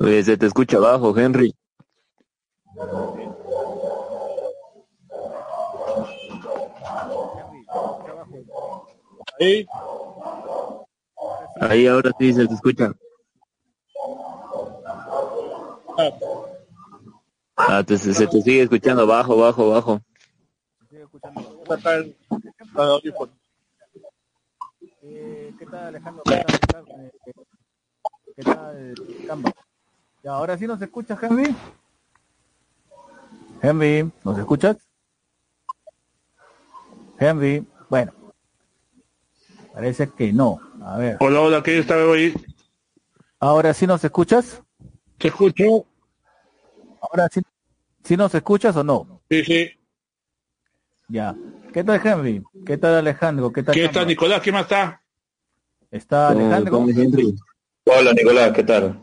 Oye, se te escucha abajo, Henry. Ahí. Ahí ahora sí se te escucha. Ah, te- se te sigue escuchando bajo, bajo, bajo. Eh, ¿Qué tal Alejandro? ¿Qué tal, eh, ¿Qué tal Camba? Ya, ahora sí nos escuchas, Henry. Henry, ¿nos escuchas? Henry, bueno. Parece que no. A ver. Hola, hola, ¿qué está ahí? Ahora sí nos escuchas. ¿Te escucho? Ahora sí, sí nos escuchas o no. Sí, sí. Ya. ¿Qué tal Henry? ¿Qué tal Alejandro? ¿Qué tal? ¿Qué está Camba? Nicolás? ¿Quién más está? Está Alejandro. Hola Nicolás, ¿qué tal?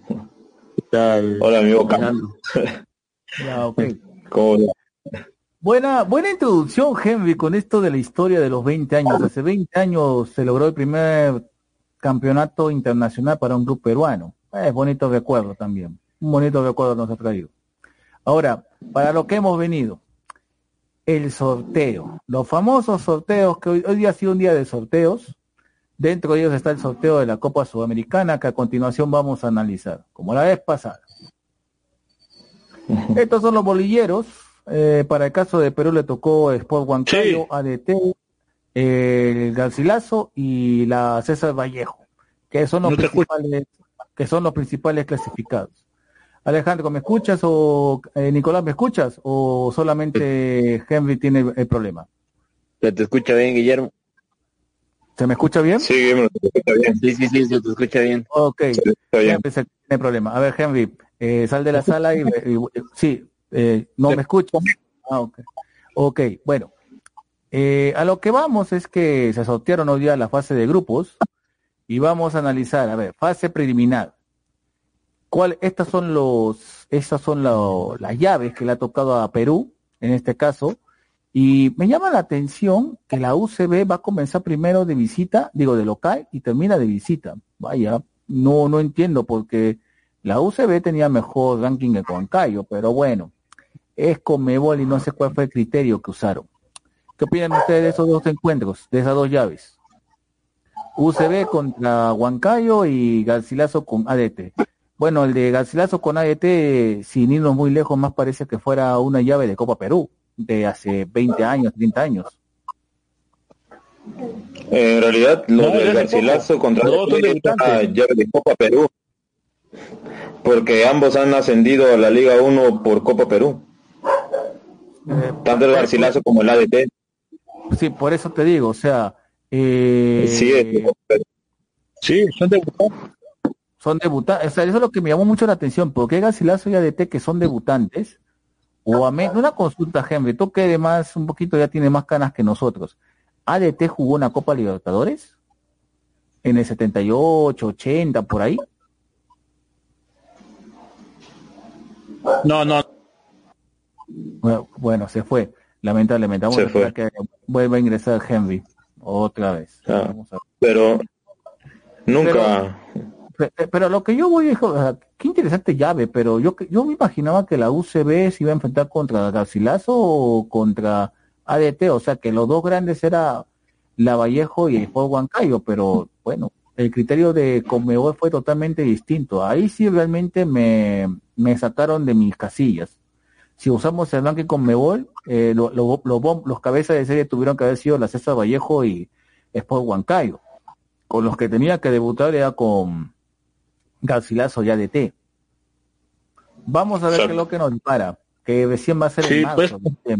Hola mi boca. Ya. Buena, buena introducción, Henry, con esto de la historia de los 20 años. Hace 20 años se logró el primer campeonato internacional para un club peruano. Es bonito recuerdo también. Un bonito recuerdo nos ha traído. Ahora, para lo que hemos venido, el sorteo. Los famosos sorteos, que hoy, hoy día ha sido un día de sorteos. Dentro de ellos está el sorteo de la Copa Sudamericana, que a continuación vamos a analizar, como la vez pasada. Estos son los bolilleros. Eh, para el caso de Perú le tocó Sport Huancayo, Sí. ADT, eh, el Garcilaso y la César Vallejo, que son los No principales, que son los principales clasificados. Alejandro, ¿me escuchas o eh, Nicolás, ¿me escuchas o solamente Henry tiene el problema? ¿Se te escucha bien, Guillermo? ¿Se me escucha bien? Sí, escucha bien. Sí, sí, sí, se te escucha bien. Ok, Está bien. Henry se- tiene problema. A ver, Henry, eh, sal de la sala y, y- sí, eh, no me escuchas. Ah, ok. Ok, bueno. Eh, a lo que vamos es que se sortearon hoy día la fase de grupos y vamos a analizar, a ver, fase preliminar. ¿Cuál, estas son los, estas son lo- las llaves que le ha tocado a Perú, en este caso, y me llama la atención que la UCB va a comenzar primero de visita, digo de local, y termina de visita. Vaya, no, no entiendo porque la UCB tenía mejor ranking que Huancayo, pero bueno, es Conmebol y no sé cuál fue el criterio que usaron. ¿Qué opinan ustedes de esos dos encuentros, de esas dos llaves? UCB contra Huancayo y Garcilaso con ADT. Bueno, el de Garcilaso con ADT, sin irnos muy lejos, más parece que fuera una llave de Copa Perú, de hace 20 años, 30 años. En realidad, lo No, del ya Garcilaso poco. contra No, llave de Copa Perú. Porque ambos han ascendido a la Liga 1 por Copa Perú. Eh, Tanto el Garcilaso como el ADT. Sí, por eso te digo, o sea, eh, Sí, es de Copa Perú. Sí, son debutantes. son debutantes, o sea, eso es lo que me llamó mucho la atención, porque Garcilaso y ADT que son debutantes, o a una consulta, Henry, tú que además un poquito ya tiene más canas que nosotros, ¿ADT jugó una Copa Libertadores? En el 78, 80, por ahí. No, no. Bueno, bueno, se fue, lamentablemente. Vamos Se a fue. que vuelva a ingresar Henry otra vez. Ah. Vamos a ver. Pero nunca... Pero lo que yo voy es, o qué interesante llave, pero yo yo me imaginaba que la UCB se iba a enfrentar contra Garcilaso o contra ADT, o sea que los dos grandes era la Vallejo y el Sport Huancayo, pero bueno, el criterio de Conmebol fue totalmente distinto. Ahí sí realmente me, me sacaron de mis casillas. Si usamos el ranking Conmebol, eh, lo- lo- los cabezas de serie tuvieron que haber sido la César Vallejo y Sport Huancayo. Con los que tenía que debutar era con Garcilaso ya de T. Vamos a ver qué es lo que nos dispara, que recién va a ser Sí, en marzo. pues.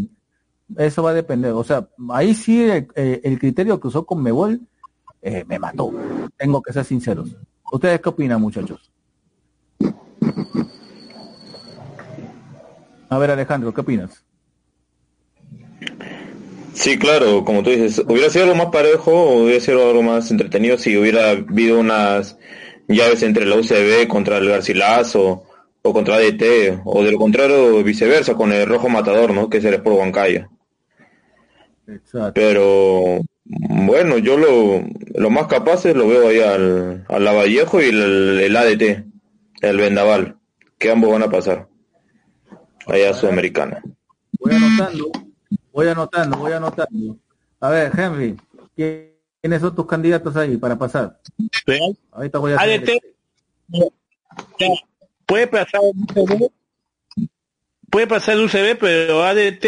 Eso va a depender. O sea, ahí sí el, eh, el criterio que usó con Mebol eh, me mató. Tengo que ser sinceros. ¿Ustedes qué opinan, muchachos? A ver, Alejandro, ¿qué opinas? Sí, claro, como tú dices, hubiera sido algo más parejo, hubiera sido algo más entretenido si hubiera habido unas llaves entre la UCB contra el Garcilaso o contra DT, o de lo contrario viceversa con el Rojo Matador, ¿no? Que es el Sport Huancayo. Exacto. Pero bueno, yo lo, lo más capaz es lo veo ahí al, al Lavallejo y el, el ADT, el Vendaval, que ambos van a pasar allá a Sudamericana. Voy anotando, voy anotando, voy anotando. A ver, Henry, ¿quiénes son tus candidatos ahí para pasar? Real. Ahorita voy a hacer ADT puede pasar UCB, puede pasar UCB, pero ADT,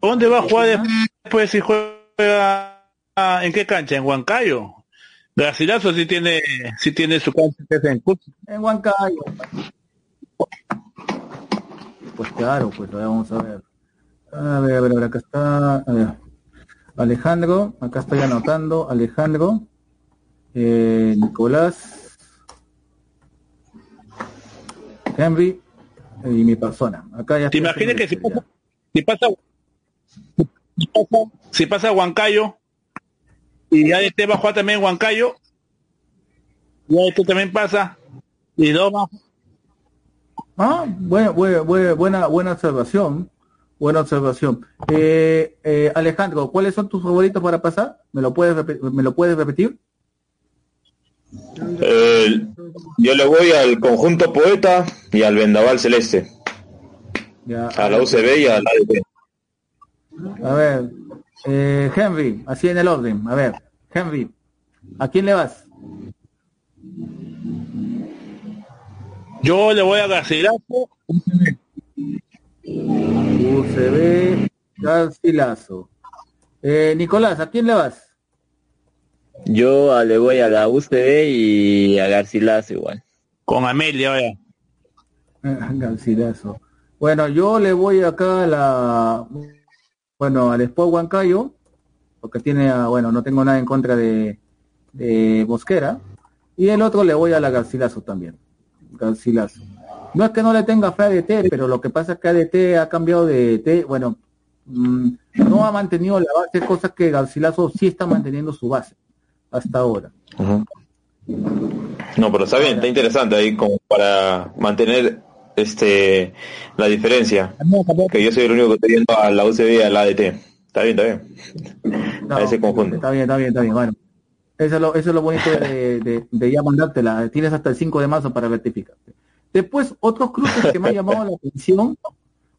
¿dónde va a jugar después si juega en qué cancha? En Huancayo. Garcilaso sí tiene, sí tiene su cancha en Cusco. en Huancayo. Pues claro, pues vamos a ver. A ver, a ver, a ver, acá está. A ver. Alejandro, acá estoy anotando. Alejandro, eh, Nicolás, Henry y mi persona. Acá ya ¿Te imaginas que si esto pasa, si pasa, si pasa, si pasa Huancayo y ADT va a jugar también Huancayo y ADT también pasa y Loma Ah, buena, buena, buena, buena, buena observación. Buena observación. Eh, eh, Alejandro, ¿cuáles son tus favoritos para pasar? ¿Me lo puedes, me lo puedes repetir? Eh, yo le voy al conjunto poeta y al Vendaval Celeste, Ya, a la UCB y al ADT. A ver, eh, Henry, así en el orden. A ver, Henry, ¿a quién le vas? yo le voy a Garcilaso UCB, Garcilaso. Eh, Nicolás, ¿a quién le vas? Yo ah, le voy a la UCB y a Garcilaso igual. con Amelia vaya. Ah, Garcilaso. Bueno, yo le voy acá a la, bueno, al Sport Huancayo, porque tiene, a- bueno, no tengo nada en contra de, de Mosquera, y el otro le voy a la Garcilaso también, Garcilaso. No es que no le tenga fe a DT, pero lo que pasa es que ADT ha cambiado de DT, bueno, mm, no ha mantenido la base, cosa que Garcilaso sí está manteniendo su base hasta ahora. No, pero está bien, está interesante ahí como para mantener este la diferencia. Que yo soy el único que estoy yendo a la UCB y a la ADT. Está bien, está bien. No, a ese conjunto. Está bien, está bien, está bien. Bueno, eso es lo, eso es lo bonito de, de, de ya mandártela. Tienes hasta el 5 de marzo para rectificarte. Después, otros cruces que me han llamado la atención,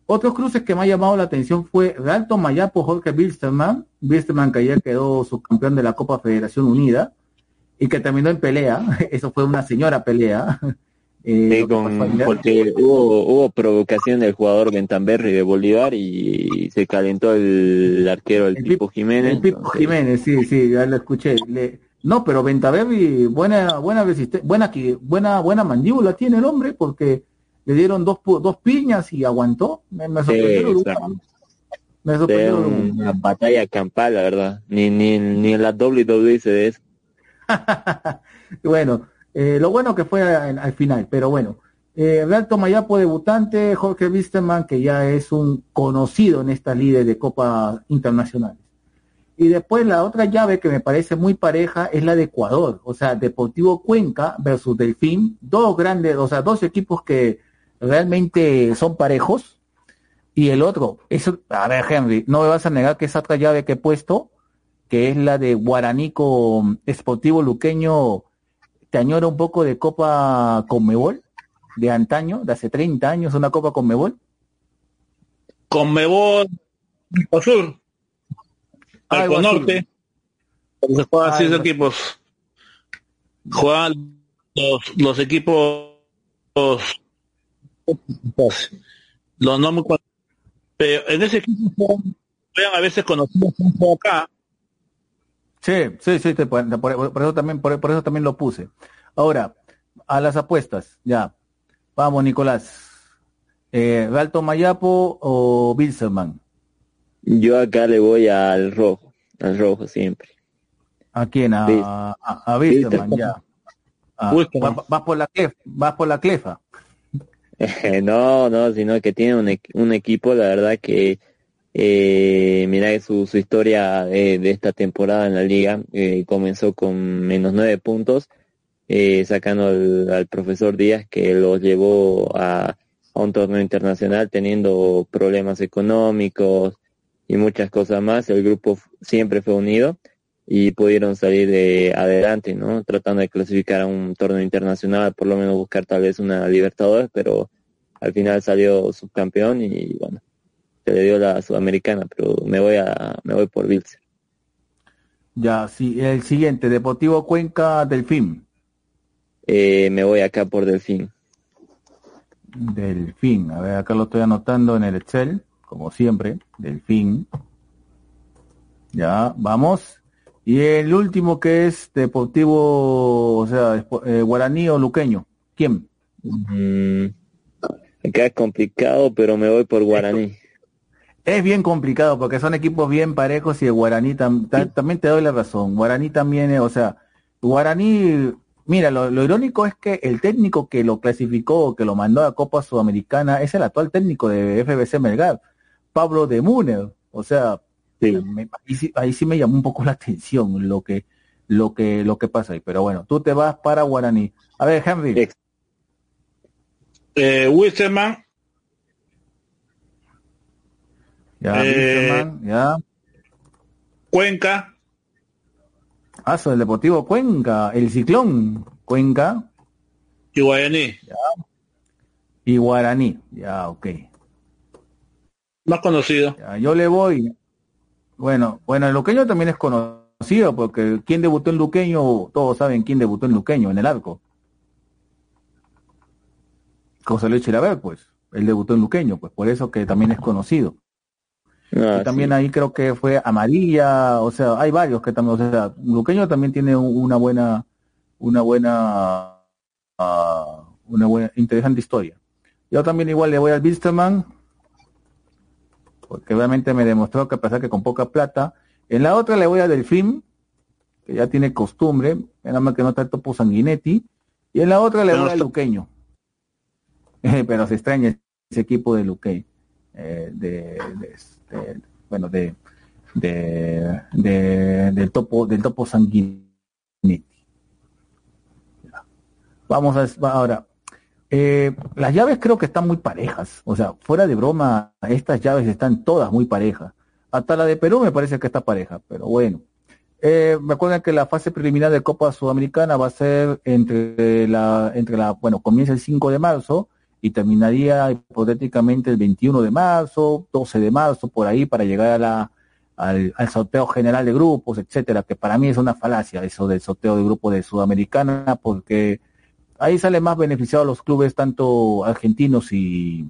otros cruces que me han llamado la atención fue Realto Mayapo Jorge Bilsterman, Bilsterman que ayer quedó subcampeón de la Copa Federación Unida y que terminó en pelea, eso fue una señora pelea. Eh, Sí, con- porque hubo, hubo provocación del jugador Bentamberri de Bolívar y se calentó el arquero, el, El Pipo Jiménez. El Pipo entonces, Jiménez, sí, sí, ya lo escuché. Le- no, pero Ventaverri, buena, buena resisten- buena, buena, buena mandíbula tiene el hombre porque le dieron dos, dos piñas y aguantó. Me, me Sí, sorprendió. Uruguay. Me sorprendió una batalla campal, la verdad. Ni, ni, ni en la WWE se ve eso. Bueno, eh, lo bueno que fue al, al final, pero bueno. Eh, Real Tomayapo debutante, Jorge Wisterman, que ya es un conocido en esta líder de Copa Internacionales. Y después la otra llave que me parece muy pareja es la de Ecuador, o sea, Deportivo Cuenca versus Delfín, dos grandes, o sea, dos equipos que realmente son parejos. Y el otro, eso, a ver, Henry, no me vas a negar que esa otra llave que he puesto, que es la de Guaraníco Esportivo Luqueño, te añora un poco de Copa Conmebol, de antaño, de hace 30 años, una Copa Conmebol. Con Mebol así. norte, donde se juegan seis equipos. Juegan los, los equipos los, los no muy pero en ese equipo juegan, a veces conocidos como acá Sí, sí, sí, te- por, por- eso también, por, por eso también lo puse. Ahora, a las apuestas, ya. Vamos, Nicolás. Eh, ¿Galto Mayapo o Bilzerman? Yo acá le voy al rojo, al rojo siempre. ¿A quién? A, a, a ya. Ah, vas por la clefa, vas por la clefa. no, no, sino que tiene un, un equipo, la verdad que eh, mira su, su historia de, de esta temporada en la liga eh, comenzó con menos nueve puntos, eh, sacando al, al profesor Díaz que lo llevó a, a un torneo internacional teniendo problemas económicos y muchas cosas más. El grupo siempre fue unido y pudieron salir de adelante, ¿no? Tratando de clasificar a un torneo internacional, por lo menos buscar tal vez una Libertadores, pero al final salió subcampeón y bueno, se le dio la sudamericana, pero me voy a me voy por Bills. Ya, sí, el siguiente, Deportivo Cuenca Delfín. Eh, me voy acá por Delfín. Delfín, a ver, acá lo estoy anotando en el Excel, como siempre, Delfín. Ya, vamos. Y el último que es Deportivo, o sea, eh, Guaraní o Luqueño. ¿Quién? Mm, acá es complicado, pero me voy por Guaraní. Es bien complicado porque son equipos bien parejos y el Guaraní tam- ta- también te doy la razón. Guaraní también, eh, o sea, Guaraní, mira, lo, lo irónico es que el técnico que lo clasificó, que lo mandó a Copa Sudamericana, es el actual técnico de FBC Melgar, Pablo de Múnel. O sea, me- ahí, sí, ahí sí me llamó un poco la atención lo que, lo que, lo que pasa ahí. Pero bueno, tú te vas para Guaraní. A ver, Henry. Eh, Wilstermann, Ya, Eh, ya. Cuenca, Ah, el Deportivo Cuenca, el Ciclón Cuenca y Guaraní. y Guaraní. Ya, ok. Más conocido. Ya, yo le voy. Bueno, bueno, el Luqueño también es conocido porque quien debutó en Luqueño, todos saben quién debutó en Luqueño, en el arco. José Luis Chilaver, pues. Él debutó en Luqueño, pues por eso que también es conocido. Ah, y también ahí creo que fue Amarilla, o sea, hay varios que también, o sea, Luqueño también tiene un- una buena, una buena, ah, una buena, interesante historia. Yo también igual le voy al Bilsterman, porque obviamente me demostró que a pesar que con poca plata, en la otra le voy a Delfín, que ya tiene costumbre, nada más que no está el topo sanguinetti, y en la otra le voy al está- Luqueño. Pero se extraña ese equipo de Luque, eh, de, de este, bueno, de, de, de- del topo, del topo sanguinetti. Vamos a, ahora, eh, las llaves creo que están muy parejas, o sea, fuera de broma, estas llaves están todas muy parejas. Hasta la de Perú me parece que está pareja, pero bueno. Eh, me acuerdan que la fase preliminar de Copa Sudamericana va a ser entre la, entre la, bueno, comienza el 5 de marzo y terminaría hipotéticamente el 21 de marzo, 12 de marzo, por ahí, para llegar a la, al, al sorteo general de grupos, etcétera, que para mí es una falacia eso del sorteo de grupos de Sudamericana, porque ahí salen más beneficiados los clubes, tanto argentinos y,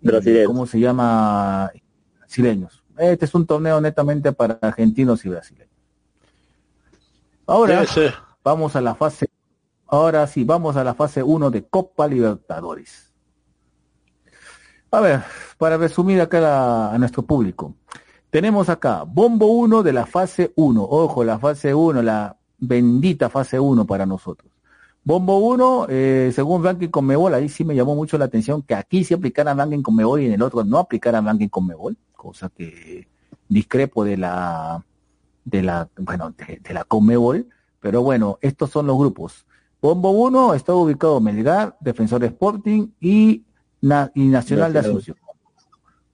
Brasileños. ¿cómo se llama? Brasileños. Este es un torneo netamente para argentinos y brasileños. Ahora ser. vamos a la fase, ahora sí, vamos a la fase 1 de Copa Libertadores. A ver, para resumir acá la- a nuestro público. Tenemos acá Bombo 1 de la fase 1. Ojo, la fase 1, la bendita fase 1 para nosotros. Bombo 1, eh, según ranking Conmebol, ahí sí me llamó mucho la atención que aquí sí aplicaran ranking Conmebol y en el otro no aplicaran ranking Conmebol, cosa que discrepo de la, de la, bueno, de, de la Conmebol, pero bueno, estos son los grupos. Bombo 1 está ubicado Melgar, Defensor Sporting y, Na- y Nacional de. Asunción.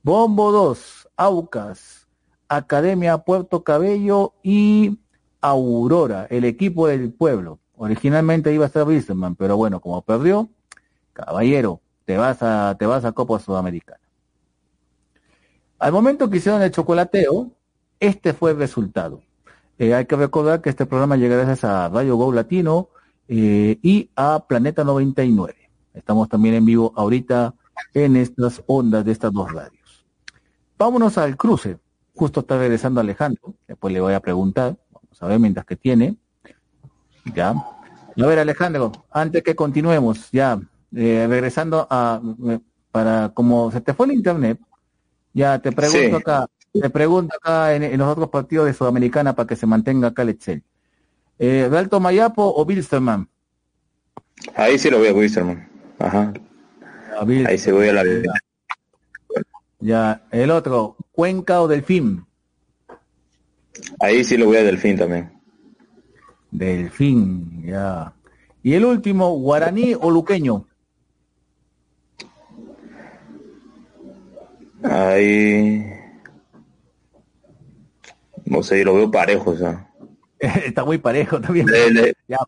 Bombo 2, Aucas, Academia Puerto Cabello y Aurora, el equipo del pueblo. Originalmente iba a ser Wilstermann, pero bueno, como perdió, caballero, te vas a, te vas a Copa Sudamericana. Al momento que hicieron el chocolateo, este fue el resultado. Eh, hay que recordar que este programa llega gracias a Radio Go Latino eh, y a Planeta 99. Estamos también en vivo ahorita en estas ondas de estas dos radios. Vámonos al cruce. Justo está regresando Alejandro, después le voy a preguntar. Vamos vamos a ver mientras que tiene. Ya. A ver, Alejandro, antes que continuemos, ya, eh, regresando a, eh, para, como se te fue el internet, ya te pregunto Sí. acá, te pregunto acá en, en los otros partidos de Sudamericana para que se mantenga acá el Excel. Eh, ¿Realto Mayapo o Bilsterman? Ahí sí lo voy a Wisterman. Ajá. A Bil- Ahí se voy a la Ya, el otro, Cuenca o Delfín. Ahí sí lo voy a Delfín también. Delfín, ya. Y el último, Guaraní o Luqueño. Ahí. No sé, lo veo parejo, o sea. Está muy parejo también. Le, le- Ya.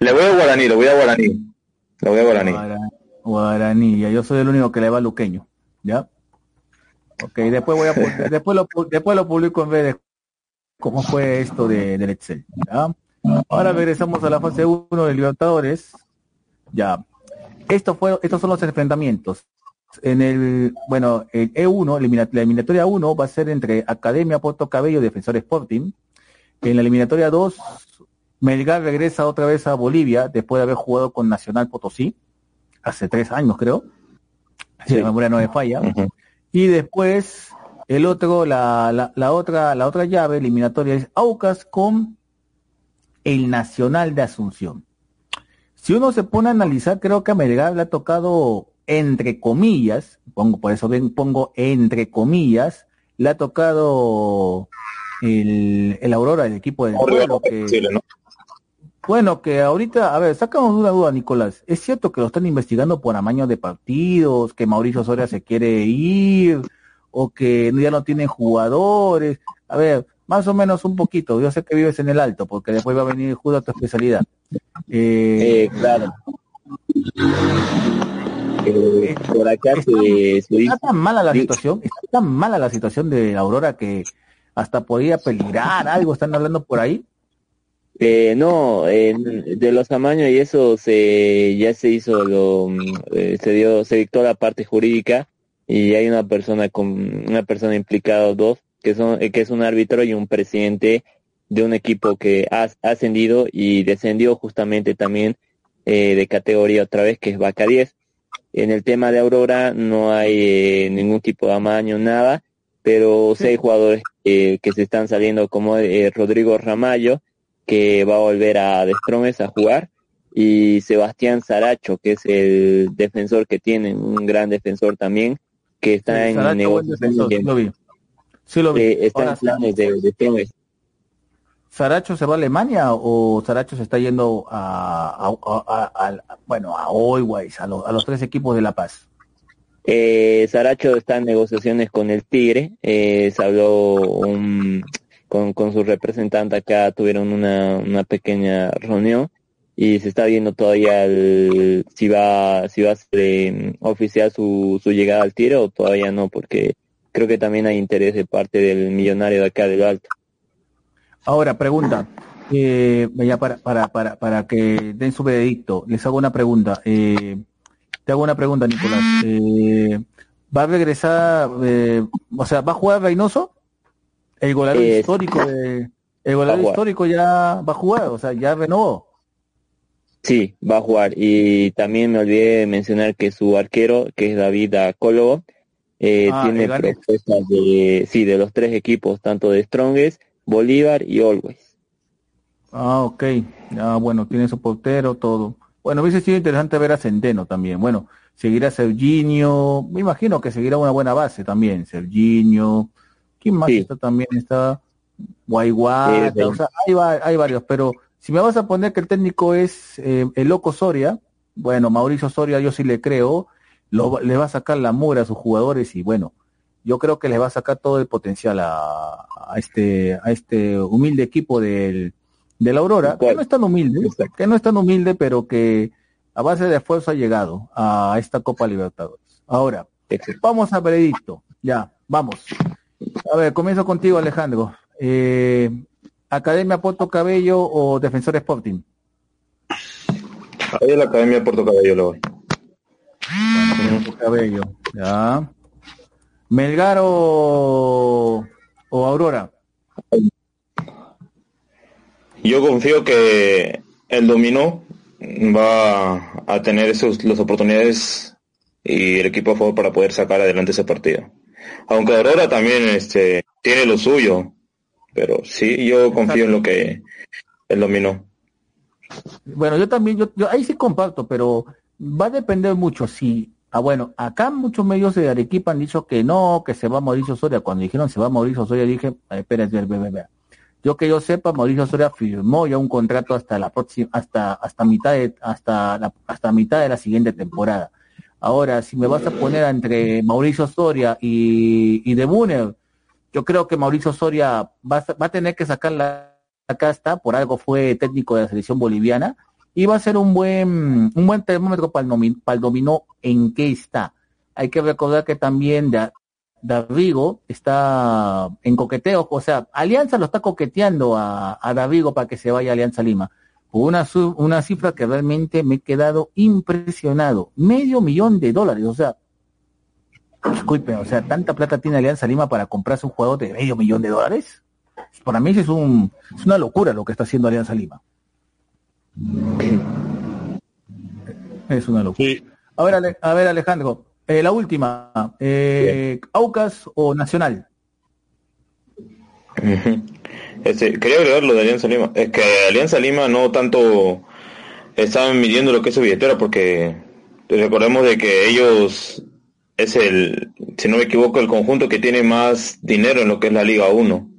le voy a Guaraní, lo voy a Guaraní. Lo voy a Guaraní. Guara- Guaraní, ya yo soy el único que le va a Luqueño, ¿ya? Ok, después voy a pu- después lo pu- después lo publico en vez de cómo fue esto de, del Excel, ¿ya? Ahora regresamos a la fase 1 de Libertadores. Ya. Esto fue, estos son los enfrentamientos. En el, bueno, el E1, elimina- la eliminatoria 1 va a ser entre Academia Puerto Cabello y Defensor Sporting. En la eliminatoria 2, Melgar regresa otra vez a Bolivia después de haber jugado con Nacional Potosí hace tres años, creo. Si la memoria no me falla. Y después el otro, la, la, la otra, la otra llave eliminatoria es Aucas con el Nacional de Asunción. Si uno se pone a analizar, creo que a Melgar le ha tocado entre comillas, pongo por eso ven, pongo entre comillas, le ha tocado el, el Aurora, el equipo del pueblo, que, Chile, ¿no? bueno, que ahorita, a ver, sacamos una duda, Nicolás. ¿Es cierto que lo están investigando por amaño de partidos, que Mauricio Soria se quiere ir, o que ya no tienen jugadores? A ver, más o menos un poquito. Yo sé que vives en el alto, porque después va a venir justo a tu especialidad. Eh, Eh, claro. Eh, por acá se, se dice, está tan mala la Sí. situación, está tan mala la situación de Aurora que hasta podría peligrar algo, están hablando por ahí. eh, no, eh, de los amaños y eso se ya se hizo lo eh, se dio se dictó la parte jurídica y hay una persona con una persona implicada dos que son eh, que es un árbitro y un presidente de un equipo que ha ascendido y descendió justamente también eh, de categoría otra vez que es Vaca 10 En el tema de Aurora no hay eh, ningún tipo de amaño, nada, pero sí hay jugadores eh, que se están saliendo como Rodrigo Ramallo, que va a volver a Destromes a jugar, y Sebastián Saracho, que es el defensor que tienen, un gran defensor también, que está en de- sí lo vi. Sí lo vi. eh, está Ahora, en planes de, de Tromes. ¿Saracho se va a Alemania o Saracho se está yendo a, a- a- bueno, a Always, a, los- a los tres equipos de La Paz? Eh, Saracho está en negociaciones con el Tigre, eh, se habló un- con, con su representante acá, tuvieron una, una pequeña reunión y se está viendo todavía el- si va si va a ser eh, oficial su, su llegada al Tigre o todavía no, porque creo que también hay interés de parte del millonario de acá del Alto. Ahora, pregunta, eh, ya para, para, para, para que den su veredicto, les hago una pregunta. Eh, te hago una pregunta, Nicolás. Eh, ¿Va a regresar, eh, o sea, va a jugar Reynoso? El goleador histórico de, el goleador histórico ya va a jugar, o sea, ya renovó. Sí, va a jugar. Y también me olvidé de mencionar que su arquero, que es David Acólogo, eh, Ah, tiene propuestas de, sí, de los tres equipos, tanto de Strongest, Bolívar y Always. Ah, ok. Ah, bueno, tiene su portero, todo. Bueno, hubiese sido interesante ver a Centeno también. Bueno, seguirá Serginho, me imagino que seguirá una buena base también. Serginho, ¿quién más Sí. está también? Está Guayguata, Eh, o sea, hay, hay varios, pero si me vas a poner que el técnico es eh, el loco Soria, bueno, Mauricio Soria yo sí le creo, lo, le va a sacar la mura a sus jugadores y bueno, yo creo que le va a sacar todo el potencial a, a este a este humilde equipo del, del Aurora, que no es tan humilde, Exacto. que no es tan humilde, pero que a base de esfuerzo ha llegado a esta Copa Libertadores. Ahora, Exacto. vamos a veredicto, ya, vamos. A ver, comienzo contigo, Alejandro. Eh, Academia Puerto Cabello o Defensor Sporting. Ahí en la Academia de Puerto Cabello lo voy. Puerto Cabello, ya. Melgar o, o Aurora. yo confío que el dominó va a tener esos, las oportunidades y el equipo a favor para poder sacar adelante ese partido. Aunque Aurora también este, tiene lo suyo, pero sí, yo confío en lo que él dominó. Bueno, yo también, yo, yo ahí sí comparto, pero va a depender mucho si, ah bueno, acá muchos medios de Arequipa han dicho que no, que se va Mauricio Soria. Cuando dijeron se va Mauricio Soria, dije, espérate, yo que yo sepa, Mauricio Soria firmó ya un contrato hasta la próxima, hasta, hasta mitad de, hasta la, hasta mitad de la siguiente temporada. Ahora, si me vas a poner entre Mauricio Soria y, y De Muner, yo creo que Mauricio Soria va, va a tener que sacar la casta, por algo fue técnico de la selección boliviana, y va a ser un buen, un buen termómetro para el, para el dominó en qué está. Hay que recordar que también Davigo está en coqueteo, o sea, Alianza lo está coqueteando a, a Davigo para que se vaya a Alianza Lima. Una, una cifra que realmente me he quedado impresionado. Medio millón de dólares, o sea, disculpen, o sea, tanta plata tiene Alianza Lima para comprarse un jugador de medio millón de dólares. Para mí es, un, es una locura lo que está haciendo Alianza Lima. Es una locura. A, ver, a ver, Alejandro, eh, la última. Eh, ¿Aucas o Nacional? Este, quería agregar lo de Alianza Lima. Es que Alianza Lima no tanto estaban midiendo lo que es su billetera porque recordemos de que ellos es el, si no me equivoco, el conjunto que tiene más dinero en lo que es la Liga 1.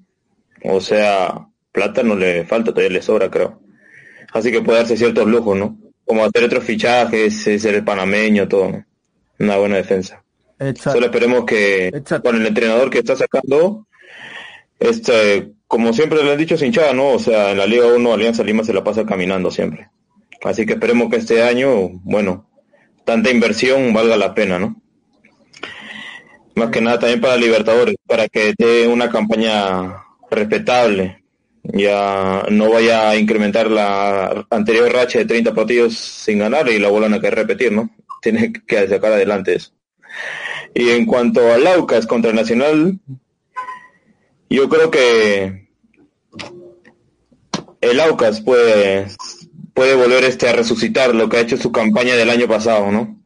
O sea, plata no le falta, todavía le sobra, creo. Así que puede darse ciertos lujos, ¿no? Como hacer otros fichajes, ser el panameño, todo. Una buena defensa. Solo esperemos que con el entrenador que está sacando, este, como siempre le han dicho, sin hinchada, ¿no? O sea, en la Liga 1 Alianza Lima se la pasa caminando siempre. Así que esperemos que este año, bueno, tanta inversión valga la pena, ¿no? Más que nada también para Libertadores, para que dé una campaña respetable. Ya no vaya a incrementar la anterior racha de 30 partidos sin ganar y la vuelvan a que repetir, ¿no? Tiene que sacar adelante eso. Y en cuanto al Aucas contra Nacional, yo creo que el Aucas puede, puede volver este a resucitar lo que ha hecho su campaña del año pasado, ¿no?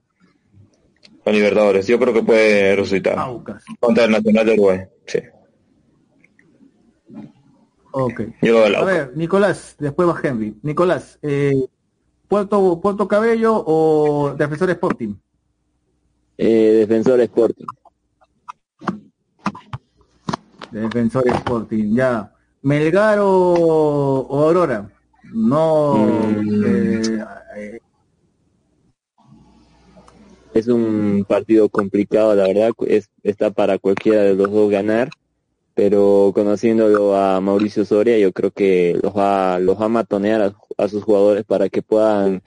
Con Libertadores. Yo creo que puede resucitar. Contra el Nacional de Uruguay, sí. Ok. A ver, Nicolás, después va Henry. Nicolás, eh, ¿Puerto, ¿Puerto Cabello o Defensor Sporting? Eh, defensor Sporting. Defensor Sporting, ya. ¿Melgar o, Aurora? No. Mm. Eh, es un partido complicado, la verdad. Es, está para cualquiera de los dos ganar pero conociéndolo a Mauricio Soria, yo creo que los va, los va a matonear a, sus jugadores para que puedan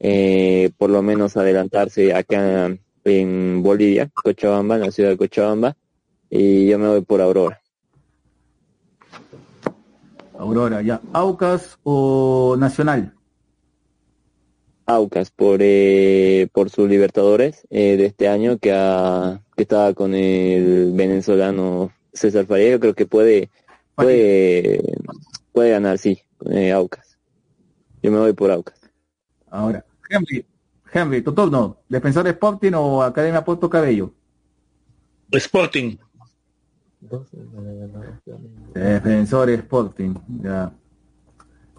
eh, por lo menos adelantarse acá en Bolivia, Cochabamba, en la ciudad de Cochabamba, y yo me voy por Aurora. Aurora, ya. ¿Aucas o Nacional? Aucas, por, eh, por sus Libertadores eh, de este año que, ha, que estaba con el venezolano César Faría yo creo que puede puede puede ganar, sí, eh, Aucas. Yo me voy por Aucas. Ahora, Henry, Henry, tu turno, ¿defensor Sporting o Academia Puerto Cabello? Sporting. Defensor Sporting, ya.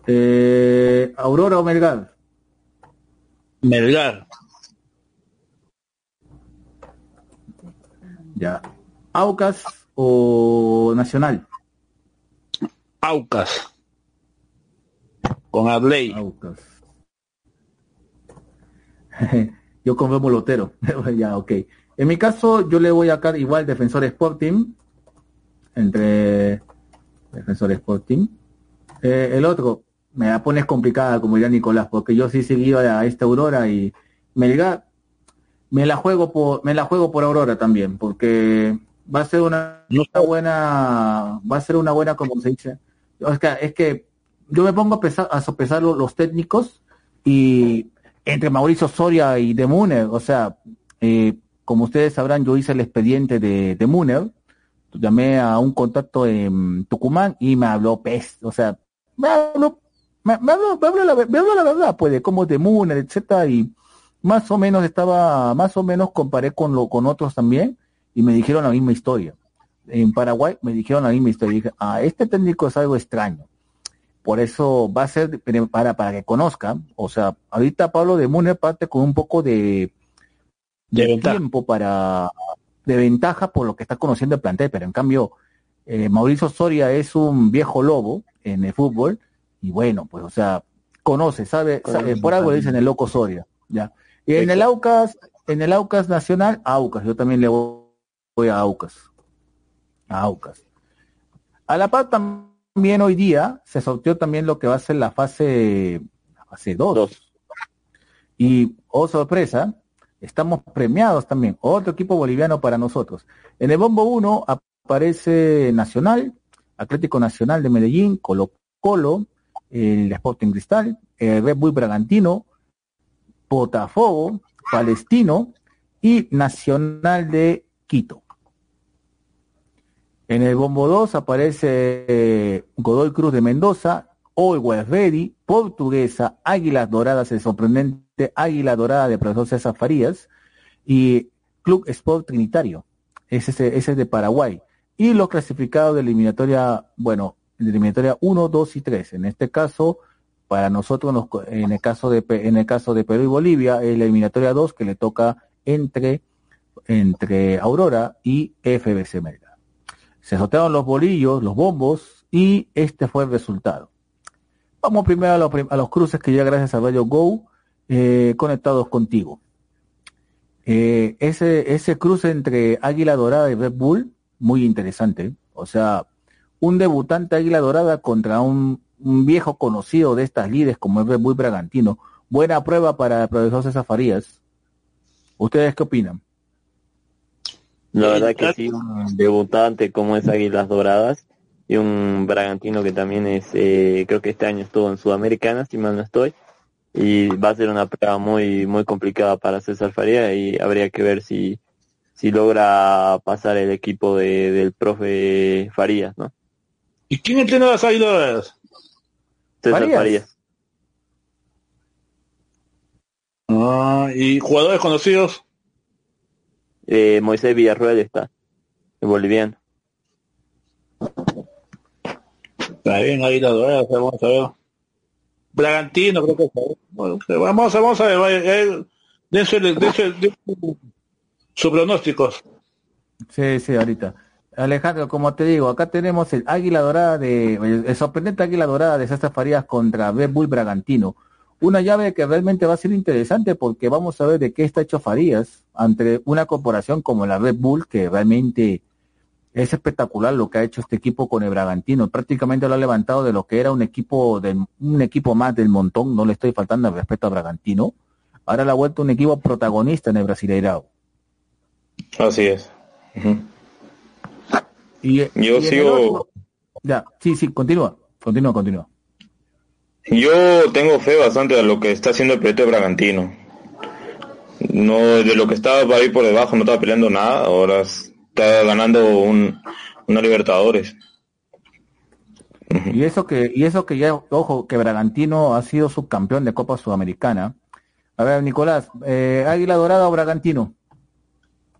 Eh, Aurora o Melgar? Melgar. Ya. Aucas o Nacional? Aucas. Con Adley. Aucas. yo con Lotero. ya, ok. En mi caso, yo le voy a acá igual Defensor Sporting. Entre Defensor Sporting. Eh, el otro, me la pones complicada, como ya Nicolás, porque yo sí seguido a esta Aurora y Melgar, me la juego por, me la juego por Aurora también, porque va a ser una, buena, va a ser una buena, como se dice. Es que, es que yo me pongo a, pesar, a sopesar los, técnicos y entre Mauricio Soria y De Muner, o sea, eh, como ustedes sabrán, yo hice el expediente de, de llamé a un contacto en Tucumán y me habló pez, o sea, me habló me, me habló, me habló la, me habló la verdad, pues, de cómo es de Mooner, etcétera, y más o menos estaba, más o menos comparé con lo, con otros también, y me dijeron la misma historia. En Paraguay me dijeron la misma historia, y dije, ah, este técnico es algo extraño. Por eso va a ser para, para que conozcan, o sea, ahorita Pablo de Mooner parte con un poco de, De tiempo para de ventaja por lo que está conociendo el plantel, pero en cambio eh, Mauricio Soria es un viejo lobo en el fútbol y bueno, pues o sea, conoce, sabe, sabe, por algo le dicen el loco Soria, ya. Y en el Aucas, en el Aucas Nacional, Aucas, yo también le voy, voy a Aucas. A Aucas. A la par también hoy día se sorteó también lo que va a ser la fase la fase 2. Y oh sorpresa, estamos premiados también. Otro equipo boliviano para nosotros. En el bombo 1 aparece Nacional, Atlético Nacional de Medellín, Colo Colo, el Sporting Cristal, el Red Bull Bragantino, Botafogo, Palestino y Nacional de Quito. En el bombo 2 aparece eh, Godoy Cruz de Mendoza, Always Ready, Portuguesa, Águilas Doradas, el sorprendente Águila Dorada de profesor César Farías y Club Sport Trinitario. Ese, es- de Paraguay. Y los clasificados de eliminatoria, bueno, eliminatoria 1, 2 y 3. En este caso, para nosotros, en el caso de, en el caso de Perú y Bolivia, es la eliminatoria 2 que le toca entre, entre Aurora y FBC Mérida. Se sortearon los bolillos, los bombos, y este fue el resultado. Vamos primero a los, a los cruces que ya gracias a Radio Go eh, conectados contigo. Eh, ese, ese cruce entre Águila Dorada y Red Bull, muy interesante. O sea, un debutante Águila Dorada contra un, un viejo conocido de estas líderes como el Red Bull Bragantino. Buena prueba para el profesor César Farías. ¿Ustedes qué opinan? La verdad que sí, un debutante como es Águilas Doradas y un Bragantino que también es, eh, creo que este año estuvo en Sudamericana, si mal no estoy, y va a ser una prueba muy muy complicada para César Faría y habría que ver si si logra pasar el equipo de, del profe Farías, ¿no? ¿Y quién entrena las Águilas? César Farías. Ah, ¿Y jugadores conocidos? Eh, Moisés Villarruel está, el boliviano. Está bien, Águilas Doradas, vamos a ver. Bragantino, creo que es. Bueno, vamos, a- vamos a ver, vaya, eh, dense, dense- dense sus pronósticos. Sí, sí, ahorita. Alejandro, como te digo, acá tenemos el Águila Dorada de, el sorprendente Águila Dorada de César Farías contra Red Bull Bragantino. Una llave que realmente va a ser interesante porque vamos a ver de qué está hecho Farías ante una corporación como la Red Bull, que realmente es espectacular lo que ha hecho este equipo con el Bragantino. Prácticamente lo ha levantado de lo que era un equipo de, un equipo más del montón, no le estoy faltando el respeto a Bragantino. Ahora le ha vuelto un equipo protagonista en el Brasileirao. Así es. Ujú. Y, Yo y sigo- otro- ya, sí, sí, continúa, continúa, continúa. Yo tengo fe bastante a lo que está haciendo el proyecto de Bragantino. No, de lo que estaba ahí por debajo, no estaba peleando nada, ahora está ganando un, una Libertadores. Y eso que, y eso que ya, ojo, que Bragantino ha sido subcampeón de Copa Sudamericana. A ver, Nicolás, eh, Águila Dorada o Bragantino.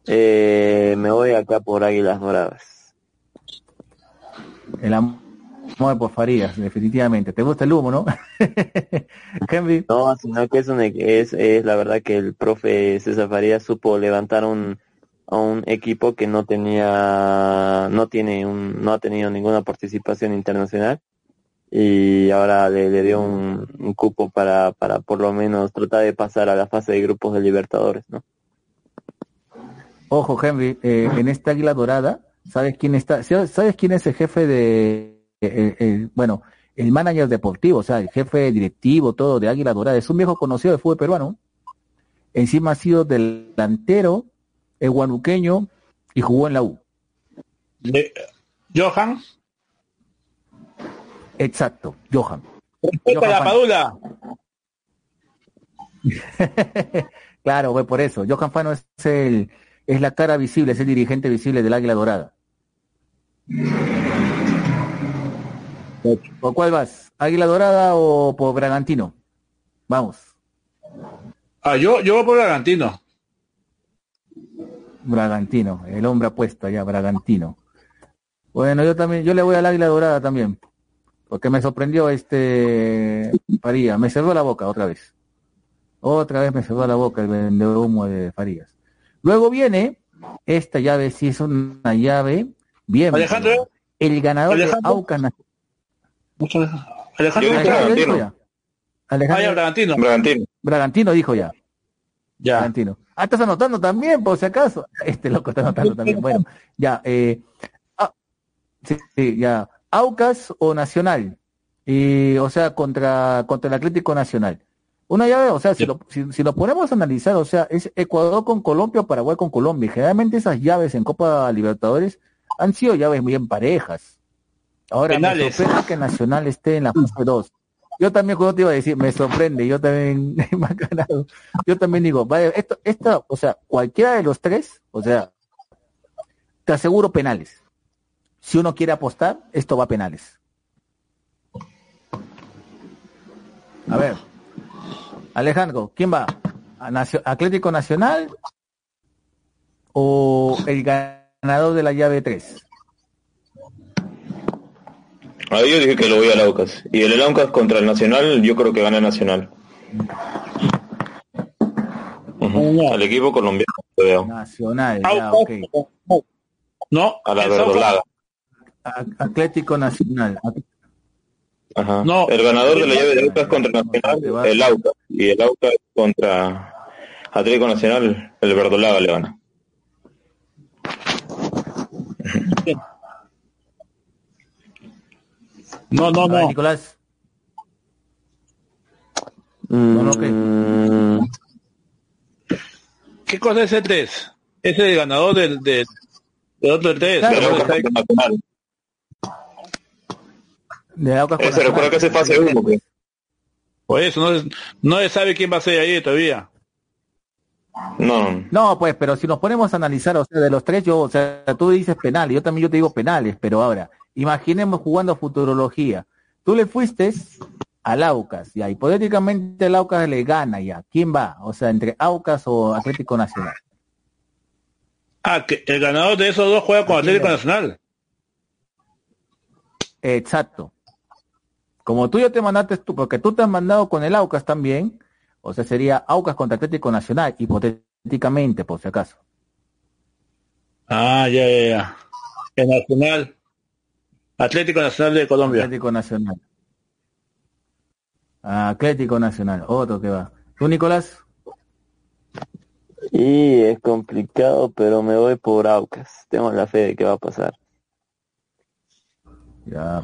Eh, me voy acá por Águilas Doradas. El amor por Farías, definitivamente. ¿Te gusta el humo, no? No, sino que es, un, es, es la verdad que el profe César Farías supo levantar un, a un equipo que no tenía, no tiene un, no ha tenido ninguna participación internacional y ahora le, le dio un, un cupo para, para por lo menos tratar de pasar a la fase de grupos de Libertadores, ¿no? Ojo, Henry, eh, en esta Águila Dorada, ¿sabes quién está? ¿Sabes quién es el jefe de, eh, eh, bueno, el manager deportivo, o sea, el jefe directivo, todo de Águila Dorada? Es un viejo conocido del fútbol peruano. Encima ha sido delantero, es guanuqueño y jugó en la U. De- Johan, Exacto, Johan. respeta la padula. claro, fue por eso. Johan Fano es el, es la cara visible, es el dirigente visible del Águila Dorada. ¿Por cuál vas? Águila Dorada o por Bragantino. Vamos. Ah, yo, yo voy por Bragantino. Bragantino, el hombre apuesto allá, Bragantino. Bueno, yo también, yo le voy al Águila Dorada también. Porque me sorprendió este Farías, me cerró la boca otra vez. Otra vez me cerró la boca el vendedor humo de Farías. Luego viene esta llave, si es una llave bien. Alejandro. El ganador de Alejandro. Aucas Nacional. Alejandro. Yo dije Alejandro dijo Bragantino. ya. Ah, Alejandro Bragantino. Bragantino. Bragantino dijo ya. Ya. Bragantino. Ah, estás anotando también, por si acaso. Este loco está anotando también. Bueno, ya. Eh, ah, sí, sí, ya. Aucas o Nacional. Y, o sea, contra, contra el Atlético Nacional. Una llave, o sea, si lo, si, si lo ponemos a analizar, o sea, es Ecuador con Colombia o Paraguay con Colombia. Y Generalmente esas llaves en Copa Libertadores han sido llaves muy en parejas. Ahora Penales. me sorprende que Nacional esté en la fase 2. Yo también, como te iba a decir, me sorprende, yo también me ha ganado. Yo también digo, vaya, esto, esta, o sea, cualquiera de los tres, o sea, te aseguro penales. Si uno quiere apostar, esto va a penales. A ver, Alejandro, ¿quién va? ¿A Nacio- ¿Atlético Nacional o el ganador de la llave 3? Ahí yo dije que lo voy al Aucas. Y el Aucas contra el Nacional, yo creo que gana el Nacional. Al equipo colombiano lo veo. Nacional, ya, Aucas. ok. No, A la verdolaga. Atlético Nacional. Ajá. No. el ganador de la llave de Aucas contra el Nacional, el Aucas. Y el Aucas contra Atlético Nacional, el verdolaga le gana. No, no, ver, no. Nicolás. Mm, No, no, ¿qué? ¿Qué cosa es el 3? Es el ganador del, del, del otro 3. Claro, El Aucas contra el Nacional. De Aucas con Ese recuerda que se fase uno, pues. Por eso, no, se- no se sabe quién va a ser ahí todavía. No, No, pues, pero si nos ponemos a analizar, o sea, de los tres, yo, o sea, tú dices penales, yo también yo te digo penales, pero ahora, imaginemos jugando futurología. Tú le fuiste al Aucas, ya, hipotéticamente el Aucas le gana ya. ¿Quién va? O sea, entre Aucas o Atlético Nacional. Ah, que el ganador de esos dos juega con Atlético Nacional. Exacto. Como tú ya te mandaste tú, porque tú te has mandado con el Aucas también, o sea, sería Aucas contra Atlético Nacional, hipotéticamente, por si acaso. Ah, ya, ya, ya. El Nacional. Atlético Nacional de Colombia. Atlético Nacional. Atlético Nacional, otro que va. ¿Tú, Nicolás? Y es complicado, pero me voy por Aucas. Tengo la fe de que va a pasar. Ya.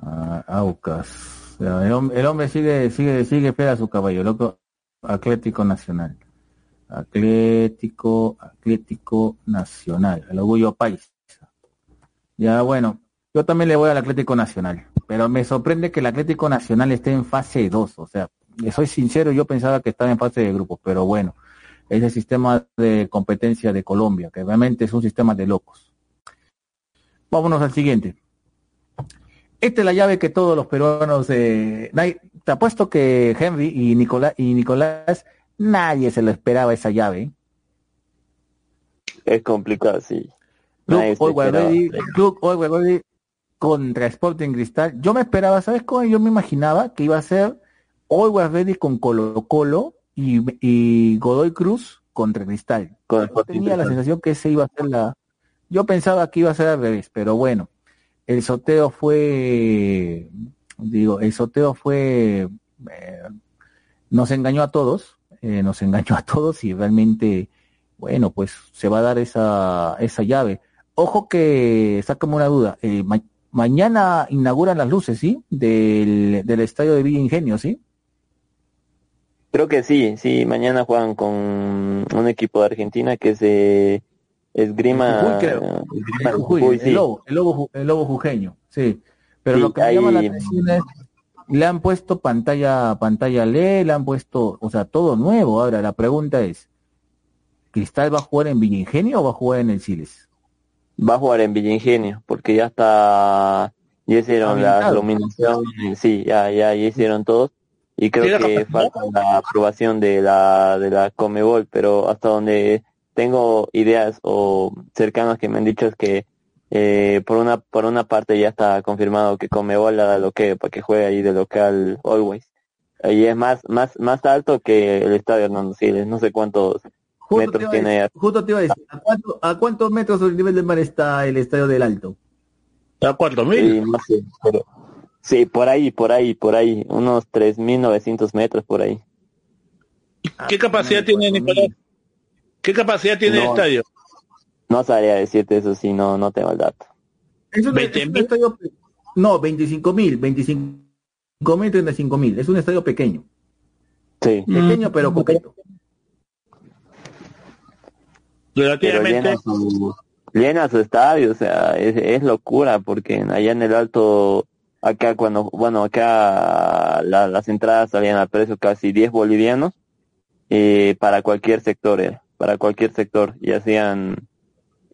Ah, Aucas. El, hom- el hombre sigue, sigue, sigue pega a su caballo, loco. Atlético Nacional. Atlético, Atlético Nacional. El orgullo país. Ya, bueno. Yo también le voy al Atlético Nacional. Pero me sorprende que el Atlético Nacional esté en fase 2. O sea, soy sincero, yo pensaba que estaba en fase de grupos, pero bueno. Es el sistema de competencia de Colombia, que realmente es un sistema de locos. Vámonos al siguiente. Esta es la llave que todos los peruanos, eh, nadie- te apuesto que Henry y Nicolás, y Nicolás, nadie se lo esperaba esa llave. Es complicado, sí. Club Nadie se Always esperaba. Ready, Club Always Ready contra Sporting Cristal. Yo me esperaba, ¿sabes cómo? Yo me imaginaba que iba a ser Always Ready con Colo Colo y, y Godoy Cruz contra Cristal. Con Yo tenía la sensación que ese iba a ser la... Yo pensaba que iba a ser al revés, pero bueno, el sorteo fue, digo, el sorteo fue, eh, nos engañó a todos, eh, nos engañó a todos y realmente, bueno, pues se va a dar esa, esa llave. Ojo que, sácame una duda, eh, ma- mañana inauguran las luces, ¿sí? Del, del estadio de Villa Ingenio, ¿sí? Creo que sí, sí. Mañana juegan con un equipo de Argentina que es de Esgrima. Jujuy, creo. Esgrima El Jujuy, Jujuy, el sí. lobo, el lobo, el lobo jujeño, sí. Pero Sí, lo que me llama la atención es, le han puesto pantalla, pantalla LED, le han puesto, o sea, todo nuevo. Ahora, la pregunta es, ¿Cristal va a jugar en Villa Ingenio o va a jugar en el Siles? Va a jugar en Villa Ingenio, porque ya está Ya hicieron la iluminación, sí, ya, ya, ya hicieron todos. Y creo ¿Tiene que falta la aprobación de la, de la Comebol, pero hasta donde tengo ideas o cercanos que me han dicho es que eh, por una, por una parte ya está confirmado que Comebol la da lo que para que juegue ahí de local Always. Y es más, más, más alto que el estadio Hernando Siles, no sé cuántos Justo te, metros a tiene justo te iba a decir, ¿a, cuánto- ¿a cuántos metros sobre el nivel del mar está el estadio del Alto? ¿A cuatro mil? Sí, no sé, pero- sí, por ahí, por ahí, por ahí, unos 3.900 metros por ahí. ¿Qué capacidad tiene Nicolás? ¿Qué capacidad tiene el estadio? No sabría decirte eso si no, no tengo el dato. Es un, 20 es un mil. estadio, no, 25 mil, 25 mil, 35 mil, es un estadio pequeño, Sí, pequeño pero coqueto. pero Relativamente. llena su, llena su estadio, o sea, es, es locura porque allá en el alto, acá cuando, bueno, acá la- las entradas salían a precio casi 10 bolivianos eh, para cualquier sector, era, para cualquier sector, y hacían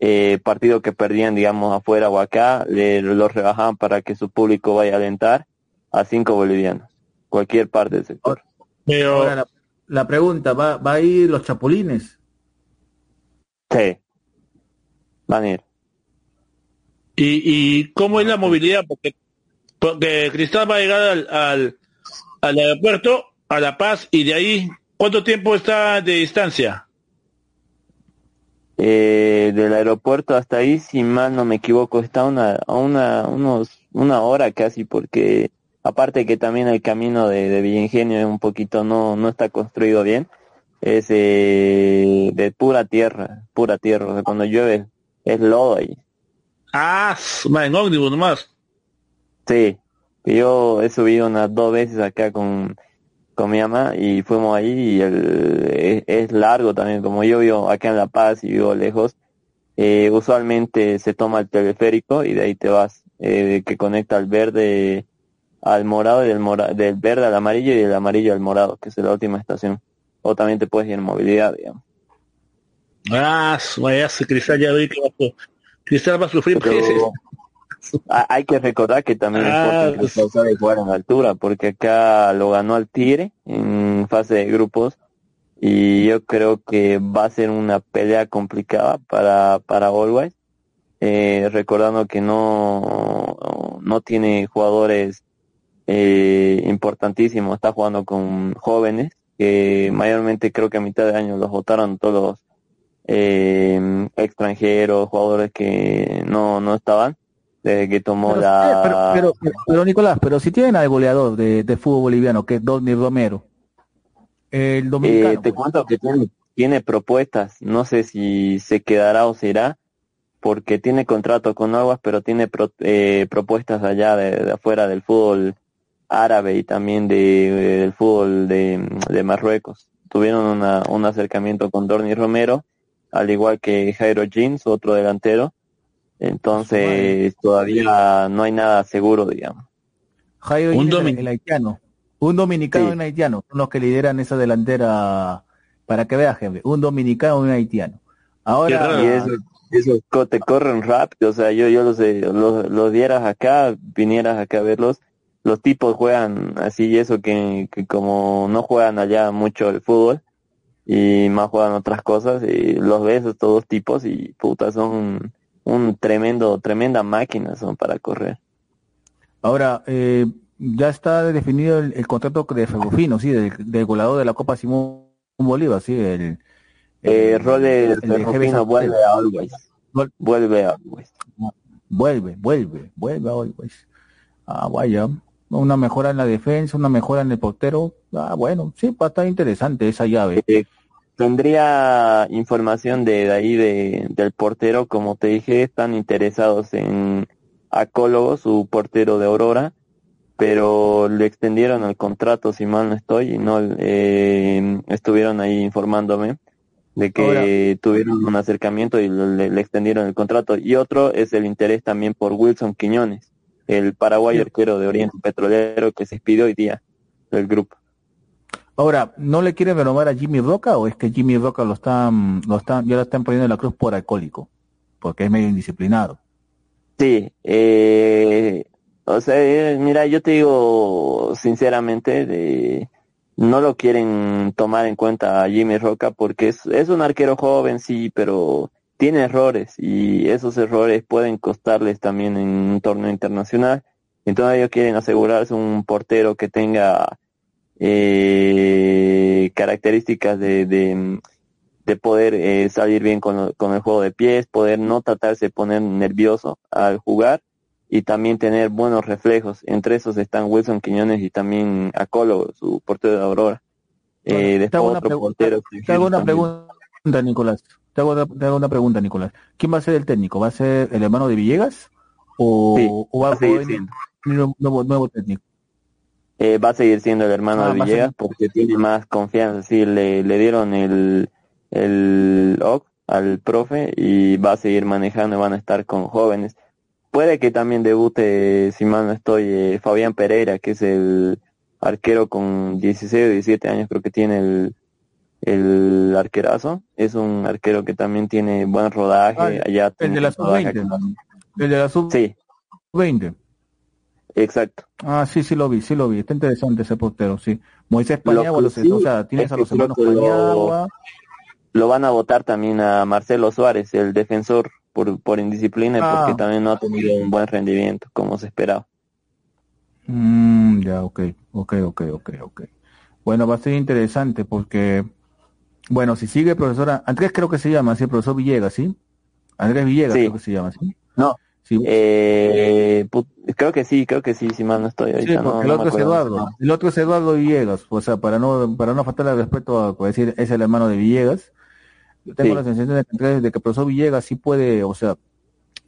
eh, partido que perdían, digamos, afuera o acá, le, los rebajaban para que su público vaya a alentar a 5 bolivianos, cualquier parte del sector. Pero Ahora la, la pregunta, ¿va, ¿va a ir los chapulines? Sí, van a ir. ¿Y, y cómo es la movilidad? Porque, porque Cristal va a llegar al, al, al aeropuerto, a La Paz, y de ahí, ¿cuánto tiempo está de distancia? Eh, del aeropuerto hasta ahí, si mal no me equivoco, está una, una, unos, una hora casi, porque aparte que también el camino de, de Villingenio es un poquito, no, no está construido bien, es eh, de pura tierra, pura tierra, o sea, cuando llueve es lodo ahí. Ah, en ómnibus nomás. Sí, yo he subido unas dos veces acá con, con mi mamá y fuimos ahí y el, es, es largo también, como yo vivo acá en La Paz y vivo lejos, eh, usualmente se toma el teleférico y de ahí te vas, eh, que conecta al verde al morado y del, mora, del verde al amarillo y del amarillo al morado, que es la última estación. O también te puedes ir en movilidad, digamos. Ah, s- ma, ya sé, Cristal ya vi que va a, Cristal va a sufrir. Pero. Ha- hay que recordar que también Ah, Sporting Cristal sabe jugar en altura, porque acá lo ganó al Tigre en fase de grupos y yo creo que va a ser una pelea complicada para, para Always, eh, recordando que no, no tiene jugadores eh, importantísimos, está jugando con jóvenes, que mayormente creo que a mitad de año los votaron todos los eh, extranjeros, jugadores que no, no estaban, desde que tomó Pero, la... eh, pero, pero, Nicolás, pero si tienen al goleador de, de fútbol boliviano, que es Donny Romero, el Eh, dominicano, te cuento que tiene, tiene propuestas, no sé si se quedará o se irá, porque tiene contrato con Aguas, pero tiene pro- eh, propuestas allá de, de afuera del fútbol árabe y también de, del fútbol de, de Marruecos. Tuvieron una, un acercamiento con Dorni Romero, al igual que Jairo Jeans, otro delantero. Entonces todavía no hay nada seguro, digamos. Jairo un el, domin- el haitiano, un dominicano Sí. y un haitiano, son los que lideran esa delantera, para que veas, jefe, un dominicano y un haitiano. Ahora. Y eso, esos co- te corren rápido, o sea, yo, yo los, eh, los, los dieras acá, vinieras acá a verlos, los tipos juegan así y eso que, que como no juegan allá mucho el fútbol y más juegan otras cosas, y los ves estos dos tipos y puta, son un tremendo, tremenda máquina son para correr. ahora eh, ya está definido el, el contrato de Ferrufino, sí, del, del goleador de la Copa Simón Bolívar, sí, el, Eh, el- Role el de Ferrufino vuelve a Always, vuelve a Always. Vuelve, vuelve, vuelve hoy, pues. Ah, vaya. Una mejora en la defensa, una mejora en el portero. Ah, bueno, sí, va a estar interesante esa llave. Eh, tendría información de, de ahí de, del portero, como te dije, están interesados en Acólogo, su portero de Aurora, pero le extendieron el contrato, si mal no estoy, y no eh, estuvieron ahí informándome de que Ahora- tuvieron un acercamiento y le, le extendieron el contrato. Y otro es el interés también por Wilson Quiñones, el paraguayo Sí. arquero de Oriente Petrolero que se expidió hoy día del grupo. Ahora, ¿no le quieren renovar a Jimmy Roca o es que Jimmy Roca lo están, lo están, ya lo están poniendo en la cruz por alcohólico? Porque es medio indisciplinado. Sí, eh, O sea, eh, mira, yo te digo sinceramente, de, no lo quieren tomar en cuenta a Jimmy Roca porque es, es un arquero joven, sí, pero tiene errores y esos errores pueden costarles también en un torneo internacional. Entonces ellos quieren asegurarse un portero que tenga eh, características de, de, de poder eh, salir bien con, con el juego de pies, poder no tratarse de poner nervioso al jugar y también tener buenos reflejos. Entre esos están Wilson Quiñones y también Acolo, su portero de Aurora. Eh, te después hago una, otro portero. te hago una también. pregunta, Nicolás. Te hago, una- te hago una pregunta, Nicolás. ¿Quién va a ser el técnico? ¿Va a ser el hermano de Villegas? ¿O, Sí, o va a un nuevo, nuevo técnico? Eh, va a seguir siendo el hermano Ah, de Villegas porque tiene más confianza. Sí, le, le dieron el, el OC al profe y va a seguir manejando, van a estar con jóvenes. Puede que también debute, si mal no estoy, eh, Fabián Pereira, que es el arquero con 16 o 17 años, creo que tiene el, el arquerazo. Es un arquero que también tiene buen rodaje. Ah, allá El de la sub-20. acá. El de la Sí, sub-20. Exacto. Ah, sí, sí lo vi, sí lo vi. Está interesante ese portero, sí. Moisés Paniagua, sí o sea, tienes es a los hermanos lo- Paniagua. lo van a votar también a Marcelo Suárez, el defensor, por, por indisciplina Ah. porque también no ha tenido un buen rendimiento como se esperaba. Mm, ya, ok, ok, ok, ok, ok. Bueno, va a ser interesante porque, bueno, si sigue profesora, Andrés creo que se llama, sí, el profesor Villegas, ¿sí? Andrés Villegas Sí. creo que se llama, ¿sí? No, Sí, eh, creo que sí, creo que sí, si mal no estoy sí, ahorita, no, el no otro es. Eduardo, el otro es Eduardo Villegas, o sea, para no, para no faltarle al respeto a por decir es el hermano de Villegas, yo tengo Sí. la sensación de de que el profesor Villegas sí puede, o sea,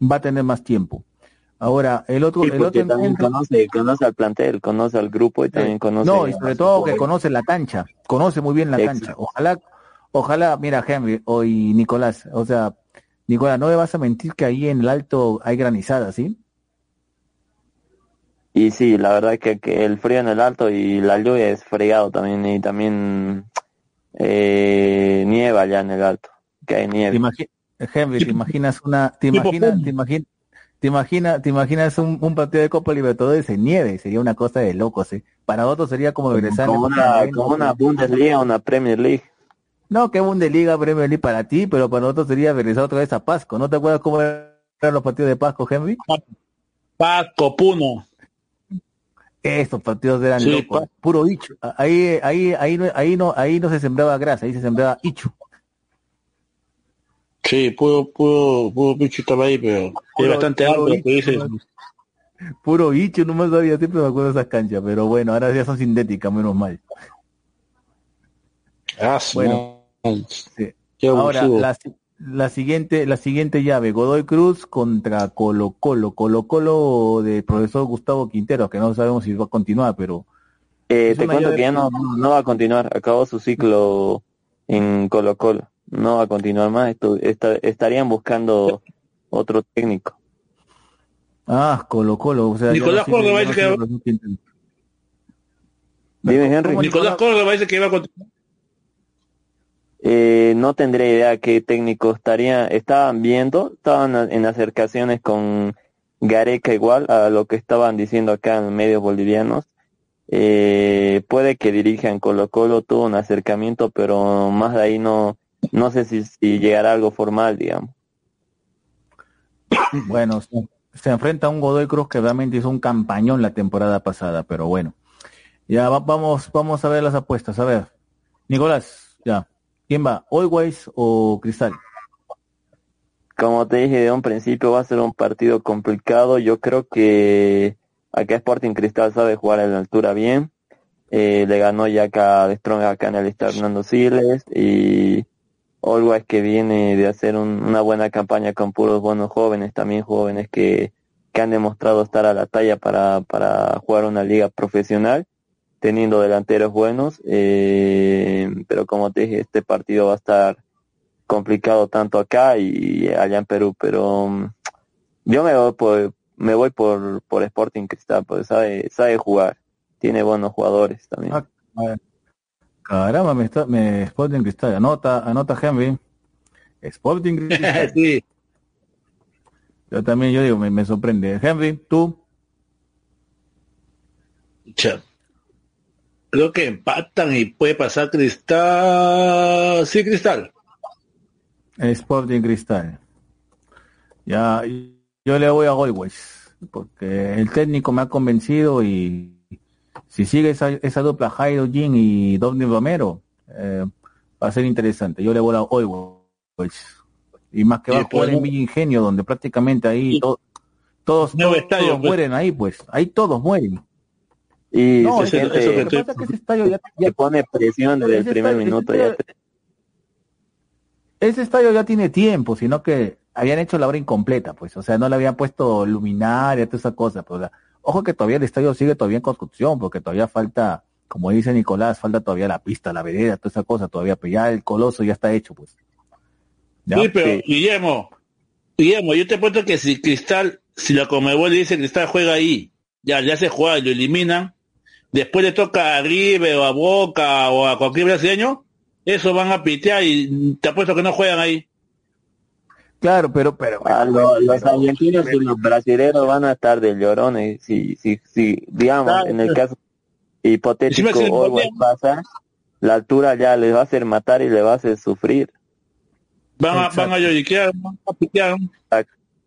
va a tener más tiempo. Ahora, el otro, Sí, el otro también entra- conoce, conoce al plantel, conoce al grupo y también conoce No, y sobre todo que conoce la cancha, conoce muy bien la Exacto. cancha. Ojalá, ojalá, mira Henry o y Nicolás, o sea, Nicolás, no me vas a mentir que ahí en el alto hay granizada, ¿sí? Y sí, la verdad que, que el frío en el alto y la lluvia es fregado también y también eh, nieva allá en el alto, que hay Te nieve. imagi- Henry, te imaginas una, te imaginas, te imaginas, te imaginas, te imaginas un, un partido de Copa Libertadores en nieve, sería una cosa de locos, ¿sí? Para otros sería como regresar en Como una, como una Bundesliga, una Premier League. No, que Bundesliga, Premier League para ti, pero para nosotros sería regresar otra vez a Pasco. ¿No te acuerdas cómo eran los partidos de Pasco, Henry? Paco, Puno. Estos partidos eran Sí, locos, puro ichu. Ahí, ahí, ahí, no- ahí no, ahí no se sembraba grasa, ahí se sembraba ichu. Sí, puro, puro, puro bicho estaba ahí, pero es bastante alto lo que dices. Puro ichu, no más sabía, siempre me acuerdo de esas canchas, pero bueno, ahora ya son sintéticas, menos mal. Ah, Bueno. Sí. Ahora, la, la siguiente, la siguiente llave, Godoy Cruz contra Colo Colo, Colo Colo de profesor Gustavo Quintero, que no sabemos si va a continuar, pero Eh, te cuento que ya no, no va a continuar, acabó su ciclo en Colo Colo, no va a continuar más, esto, esta- estarían buscando otro técnico. ah, Colo Colo, o sea, Nicolás no sirve- Córdoba ya no dice que sirve va- el profesor Quintero. Dime, Henry. ¿Cómo Nicolás Córdoba dice que va a continuar. Eh, no tendría idea qué técnico estaría, estaban viendo, estaban en acercaciones con Gareca igual a lo que estaban diciendo acá en medios bolivianos. Eh, puede que dirijan Colo Colo, tuvo un acercamiento, pero más de ahí no, no sé si, llegará algo formal, digamos. Bueno, se, se enfrenta a un Godoy Cruz que realmente hizo un campañón la temporada pasada, pero bueno. Ya va- vamos, vamos a ver las apuestas. A ver, Nicolás, ya. ¿Quién va? ¿Always o Cristal? Como te dije de un principio, va a ser un partido complicado. Yo creo que acá Sporting Cristal sabe jugar a la altura bien. Eh, le ganó ya acá de Strong acá en el Hernando Siles y Always que viene de hacer un- una buena campaña con puros buenos jóvenes, también jóvenes que, que han demostrado estar a la talla para, para jugar una liga profesional, teniendo delanteros buenos. eh, pero como te dije, este partido va a estar complicado tanto acá y allá en Perú, pero mm, yo me voy por me voy por por Sporting Cristal, pues sabe sabe jugar, tiene buenos jugadores también. Ah. Caramba, me está, me Sporting Cristal. Anota, anota Henry. Sporting Cristal. sí. Yo también, yo digo, me, me sorprende. Henry, tú. Cha. Creo que empatan y puede pasar Cristal. Sí, Cristal. Sporting Cristal. Ya, yo le voy a Goldweiss, porque el técnico me ha convencido y si sigue esa, esa dupla Jairo Jin y Dovni Romero, eh, va a ser interesante. Yo le voy a Goldweiss. Y más que va a jugar en Villa Ingenio, donde prácticamente ahí to- todos, Nuevo todos, estadio, todos pues. mueren ahí, pues. Ahí todos mueren. Y No, se siente- eso que que ese estadio ya, pone presión desde el primer estadio- ese minuto. Ya estadio- ese estadio ya tiene tiempo, sino que habían hecho la obra incompleta, pues, o sea, no le habían puesto luminaria, toda esa cosa, pues, o sea, ojo que todavía el estadio sigue todavía en construcción, porque todavía falta, como dice Nicolás, falta todavía la pista, la vereda, toda esa cosa, todavía, pero ya el coloso ya está hecho, pues. ¿Ya? Sí, pero Guillermo, Guillermo, yo te puesto que si Cristal, si la Comebol le dice Cristal juega ahí, ya le hace jugar y lo eliminan, después le toca a River o a Boca o a cualquier brasileño, eso van a pitear y te apuesto que no juegan ahí. Claro, pero, pero, Ah, lo- los argentinos y los brasileños van a estar de llorones. Si, si, si, digamos, Claro, en el pues. caso hipotético, si pasa, la altura ya les va a hacer matar y le va a hacer sufrir. Van a, Exacto. van a lloriquear, van a pitear.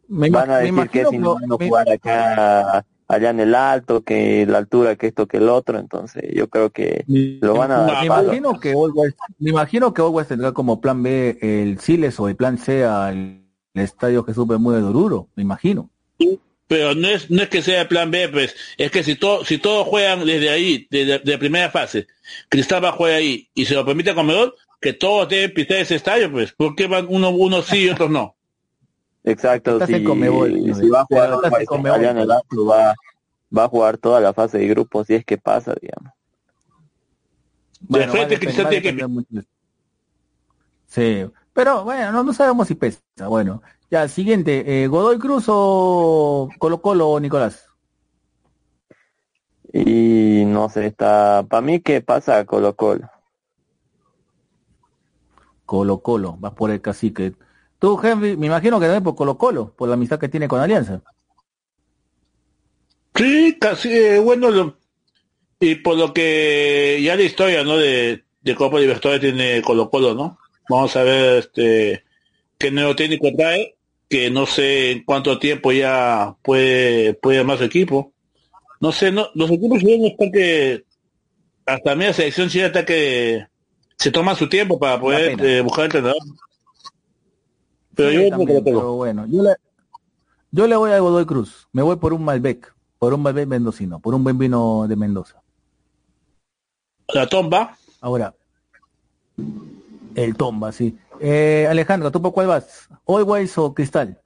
me, Van a decir que imagino, es inhumano me- jugar acá, allá en el alto, que la altura, que esto, que el otro. Entonces, yo creo que lo van a me dar palo. imagino que Always, me imagino que Always tendrá como plan B el Siles o el plan C al estadio Jesús Bermúdez de Oruro, me imagino. Pero no es, no es que sea el plan B, pues, es que si, todo si todos juegan desde ahí, desde de primera fase, Cristal va a jugar ahí y se lo permite a Comedor, que todos deben pisar ese estadio, pues, ¿por qué van uno, unos sí y otros no? Exacto, Estás si, si va a jugar en el va, va a jugar toda la fase de grupos si es que pasa, digamos. De frente a tiene que Sí, pero bueno, no, no sabemos si pesa. Bueno, ya, siguiente, eh, Godoy Cruz o Colo Colo, Nicolás. Y no sé, está, para mí, ¿qué pasa Colo Colo? Colo Colo, vas por el cacique. Tú, Henry, me imagino que también por Colo Colo, por la amistad que tiene con Alianza. Sí, casi, eh, bueno, lo- y por lo que ya la historia, ¿no? De, de Copa Libertadores tiene Colo Colo, ¿no? Vamos a ver, este, qué nuevo técnico trae, que no sé en cuánto tiempo ya puede, puede su equipo. No sé, no, los equipos chilenos están que, hasta media selección chilena está que se toma su tiempo para poder eh, buscar entrenador. Pero yo también, pero bueno, yo le, yo le voy a Godoy Cruz. Me voy por un Malbec, por un Malbec mendocino, por un buen vino de Mendoza. La tomba, Ahora, el Tomba, sí. Eh, Alejandro, ¿tú por cuál vas? ¿Always o Cristal?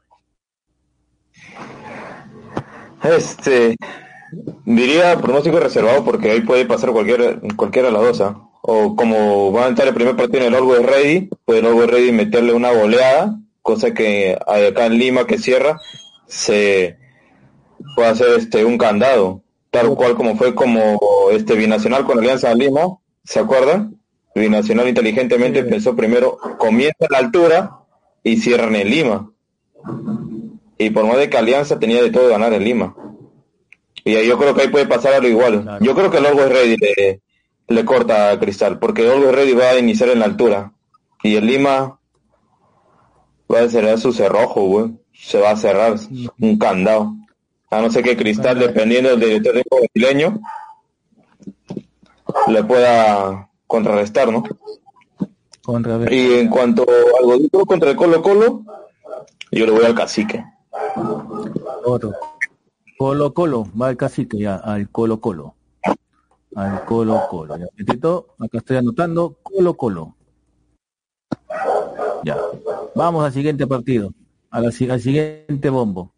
Este, diría pronóstico reservado porque ahí puede pasar cualquier, cualquiera de las dos. ¿ah? O como va a entrar el primer partido en el Always Ready, puede el Always Ready meterle una goleada, cosa que hay acá en Lima que cierra, se puede hacer este un candado, tal cual como fue como este binacional con Alianza Lima, ¿se acuerdan? Binacional inteligentemente Sí. pensó primero, comienza a la altura y cierran en Lima. Y por más de que Alianza tenía de todo ganar en Lima. Y yo creo que ahí puede pasar algo igual. Claro. Yo creo que el Always Ready le, le corta a Cristal, porque el Always Ready va a iniciar en la altura. Y el Lima va a cerrar su cerrojo, güey. Se va a cerrar un candado. A no ser que Cristal, dependiendo del director técnico brasileño, le pueda contrarrestar, ¿no? Contra Y en cuanto al Cruz contra el Colo Colo, yo le voy al cacique. otro. Colo Colo, va el cacique ya, al Colo Colo. Al Colo Colo. Ya, acá estoy anotando, Colo Colo. Ya. Vamos al siguiente partido, a la al siguiente bombo,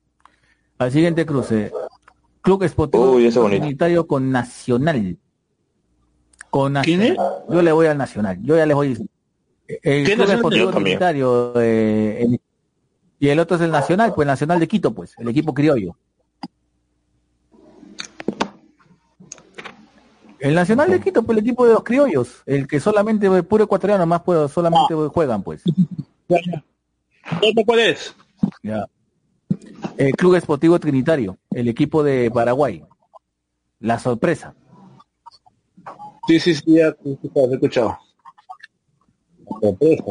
al siguiente cruce. Club Esportivo. Unitario con Nacional. Con ¿Quién Nacional. Yo le voy al Nacional. Yo ya les voy. El ¿Qué Club Nacional? Esportivo. Unitario eh, en- y el otro es el Nacional, pues Nacional de Quito, pues, el equipo criollo. El Nacional de Quito, pues el equipo de los criollos, el que solamente eh, puro ecuatoriano más puedo, solamente juegan, pues. Ya, ya. ¿Otro cuál es? Ya. El Club Esportivo Trinitario, el equipo de Paraguay. La sorpresa. Sí, sí, sí, ya te he escuchado, escuchado. Sorpresa.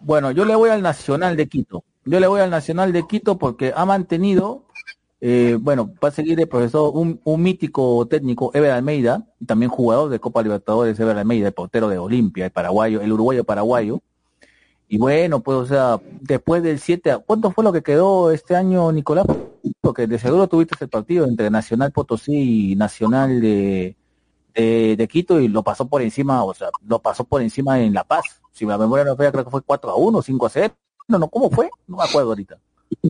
Bueno, yo le voy al Nacional de Quito. Yo le voy al Nacional de Quito porque ha mantenido, eh, bueno, va a seguir el profesor, un, un mítico técnico, Ever Almeida, y también jugador de Copa Libertadores, Ever Almeida, el portero de Olimpia, el paraguayo, el uruguayo paraguayo. Y bueno, pues, o sea, después del 7, ¿cuánto fue lo que quedó este año, Nicolás? Porque de seguro tuviste el partido entre Nacional Potosí y Nacional de, de, de Quito y lo pasó por encima, o sea, lo pasó por encima en La Paz. Si la memoria no falla, creo que fue 4 a 1, 5 a 0. No, no, ¿cómo fue? No me acuerdo ahorita.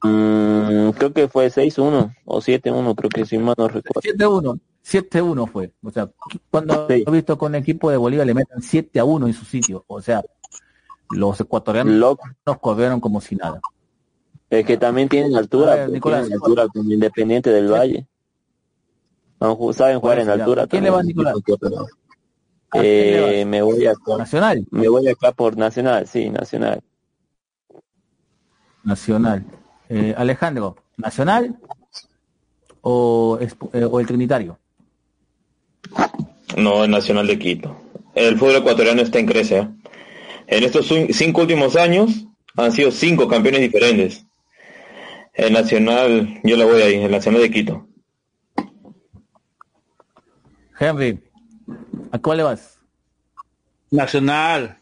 Mm, creo que fue 6-1 o 7-1, creo que si mal no recuerdo. 7-1. 7-1 fue. O sea, cuando Sí. he visto con el equipo de Bolivia le metan 7 a 1 en su sitio. O sea, los ecuatorianos Loco. nos corrieron como si nada. Es que también tienen A altura, ver, pues, Nicolás. tienen altura como Independiente del Valle. No, saben jugar en ya. altura. ¿Quién le va, también. Nicolás? ¿A quién le Eh, me voy acá, Nacional. me voy acá por Nacional, sí, Nacional. Nacional. Eh, Alejandro, ¿Nacional o, es- eh, o el Trinitario? No, el Nacional de Quito. El fútbol ecuatoriano está en crece. En estos cin- cinco últimos años han sido cinco campeones diferentes. El Nacional, yo le voy ahí, el Nacional de Quito. Henry, ¿a cuál le vas? Nacional.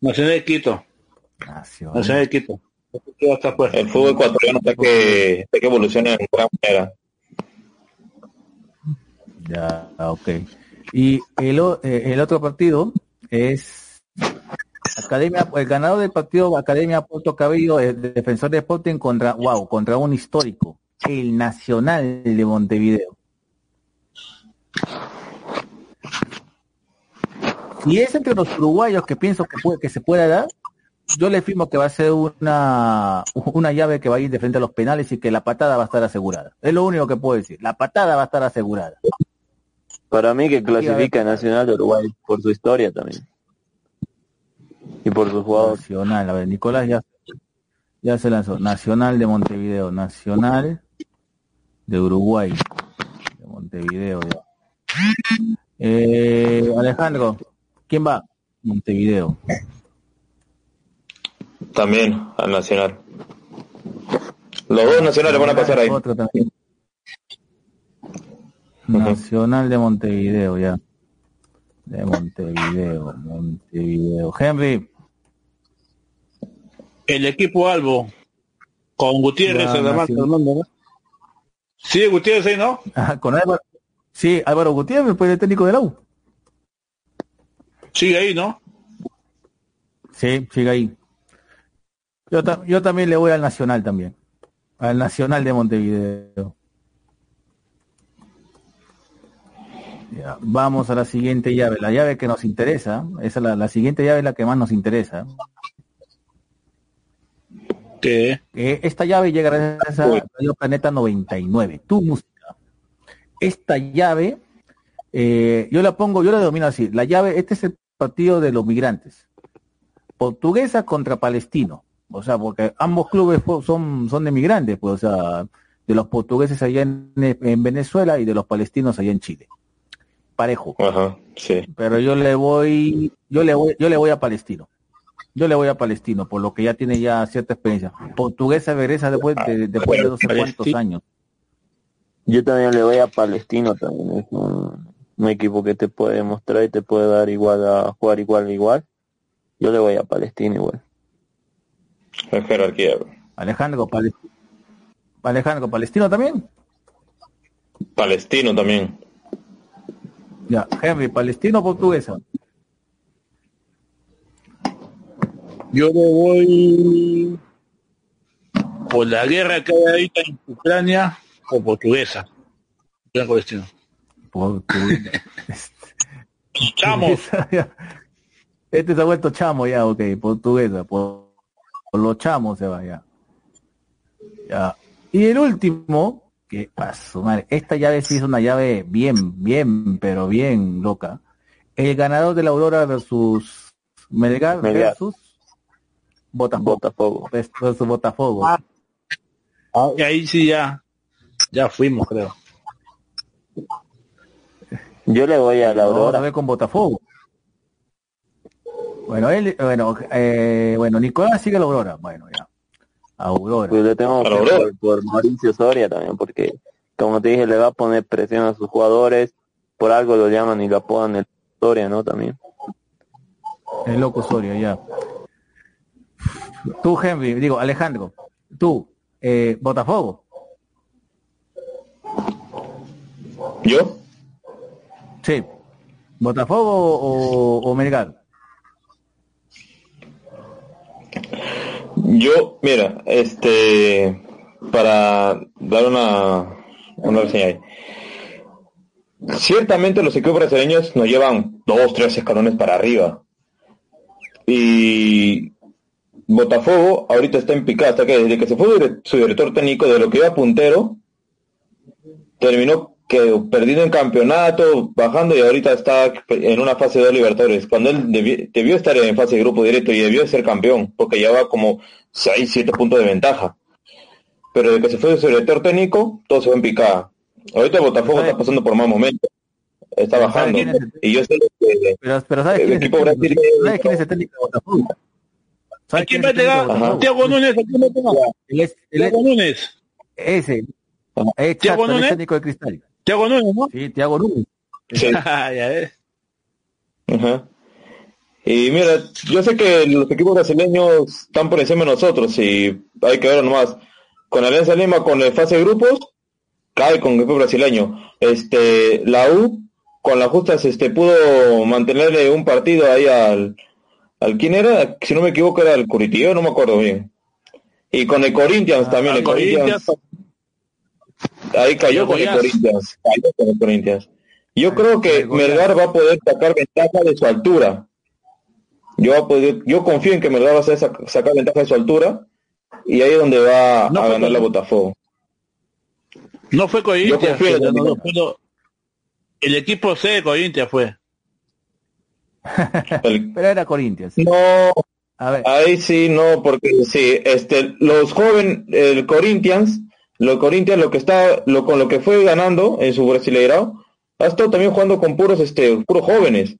Nacional de Quito. Nacional. Nacional de Quito. El fútbol ecuatoriano está que, está que evoluciona en gran manera. Ya, ok. Y el, eh, el otro partido es Academia, el ganador del partido Academia Puerto Cabello, el defensor de Sporting contra, wow, contra un histórico, el Nacional de Montevideo. Si es entre los uruguayos que pienso que puede, que se pueda dar, yo le firmo que va a ser una, una llave que va a ir de frente a los penales y que la patada va a estar asegurada. Es lo único que puedo decir. La patada va a estar asegurada. Para mí que clasifica Nacional de Uruguay por su historia también. Y por sus jugadores. Nacional, a ver, Nicolás ya, ya se lanzó. Nacional de Montevideo, Nacional de Uruguay, de Montevideo ya. Eh, Alejandro, ¿quién va? Montevideo. También al Nacional. Los dos nacionales van a pasar ahí. Otro también. Nacional de Montevideo, ya. De Montevideo, Montevideo. Henry, El equipo Albo. Con Gutiérrez Ya, del mundo, ¿no? Sí, Gutiérrez ahí, ¿no? ah, con Álvaro. Sí, Álvaro Gutiérrez, pues el técnico de la U. Sigue ahí, ¿no? Sí, sigue ahí. Yo, ta- yo también le voy al Nacional también. Al Nacional de Montevideo. Ya, vamos a la siguiente llave. La llave que nos interesa. Esa es la, la siguiente llave es la que más nos interesa. Eh, esta llave llega gracias a Radio Planeta 99. Tu música. Esta llave, eh, yo la pongo, yo la domino así. La llave, este es el partido de los migrantes. Portuguesa contra palestino. O sea, porque ambos clubes son, son de migrantes, pues, o sea, de los portugueses allá en, en Venezuela y de los palestinos allá en Chile. Parejo. Ajá, sí. Pero yo le voy, yo le voy, yo le voy a Palestino. Yo le voy a Palestino, por lo que ya tiene ya cierta experiencia. Portuguesa regresa después de, después de no sé cuántos Palestino. años. Yo también le voy a Palestino también. Es un, un equipo que te puede demostrar y te puede dar igual a jugar igual a igual. Yo le voy a Palestino igual. La jerarquía. Alejandro, Pale- Alejandro, Palestino también. Palestino también. Ya, Henry, Palestino o Portuguesa. Yo le voy por la guerra que hay ahorita en Ucrania o portuguesa. Con destino. Portuguesa. Chamos. Este se ha vuelto chamo ya, ok, portuguesa, por, por los chamos se va ya. Ya. Y el último, que pasó, madre, esta llave sí es una llave bien, bien, pero bien loca. El ganador de la Aurora versus Melgar, Melgar. versus Botafogo. Botafogo. Versus Botafogo. Ah. Y ahí sí ya, ya fuimos, creo. Yo le voy a la Aurora. a ver con Botafogo. Bueno, él, bueno, eh, bueno, Nicolás sigue la Aurora. Bueno, ya. Aurora. Pues le tengo Aurora. por, por Mauricio Soria también, porque como te dije, le va a poner presión a sus jugadores, por algo lo llaman y lo apodan el Soria, ¿no? También. El loco Soria, ya. Tú, Henry, digo, Alejandro, tú, eh, Botafogo. ¿Yo? Sí. ¿Botafogo o, o Melgar? Yo, mira, este, para dar una, una reseña ahí. Ciertamente los equipos brasileños nos llevan dos, tres escalones para arriba. Y Botafogo ahorita está en picada, hasta que desde que se fue su dire- su director técnico, de lo que iba puntero, terminó que perdido en campeonato, bajando y ahorita está en una fase de Libertadores, cuando él debi- debió estar en fase de grupo directo y debió ser campeón, porque llevaba como 6, 7 puntos de ventaja. Pero desde que se fue su director técnico, todo se fue en picada. Ahorita Botafogo está pasando por mal momento, está Pero ¿sabe bajando. es el- Y yo sé que Pero, pero ¿sabes El quién, es el equipo brasileño- ¿Sabes quién es el técnico de Botafogo? ¿Sabes ¿A quién va a llegar? Tiago Núñez, ¿a quién va a llegar? Tiago Núñez. ese. ¿Tiago Núñez? técnico de Cristal. Tiago Núñez, ¿no? Sí, Tiago Núñez. Sí. ya ves. Ajá. Y mira, yo sé que los equipos brasileños están por encima de nosotros y hay que ver nomás. Con Alianza Lima, con el fase de grupos, cae con el equipo brasileño. Este, la U, con las justas, este, pudo mantenerle un partido ahí al, al quién era, si no me equivoco era el Curitiba, no me acuerdo bien. Y con el Corinthians también, al el Corinthians, Corinthians. ahí cayó con el. Corinthians, cayó con el Corinthians. Yo creo que. Melgar va a poder sacar ventaja de su altura. Yo, va a poder- yo confío en que Melgar va a sac- sacar ventaja de su altura y ahí es donde va No, a ganar la Botafogo. No fue Corinthians, Melgar. pero el equipo C de Corinthians fue. El- Pero era Corinthians. no, A ver, ahí sí, no, porque sí, este, los jóvenes, el Corinthians, los Corinthians, lo que está, lo con lo que fue ganando en su brasileirao, ha estado también jugando con puros, este, puros jóvenes.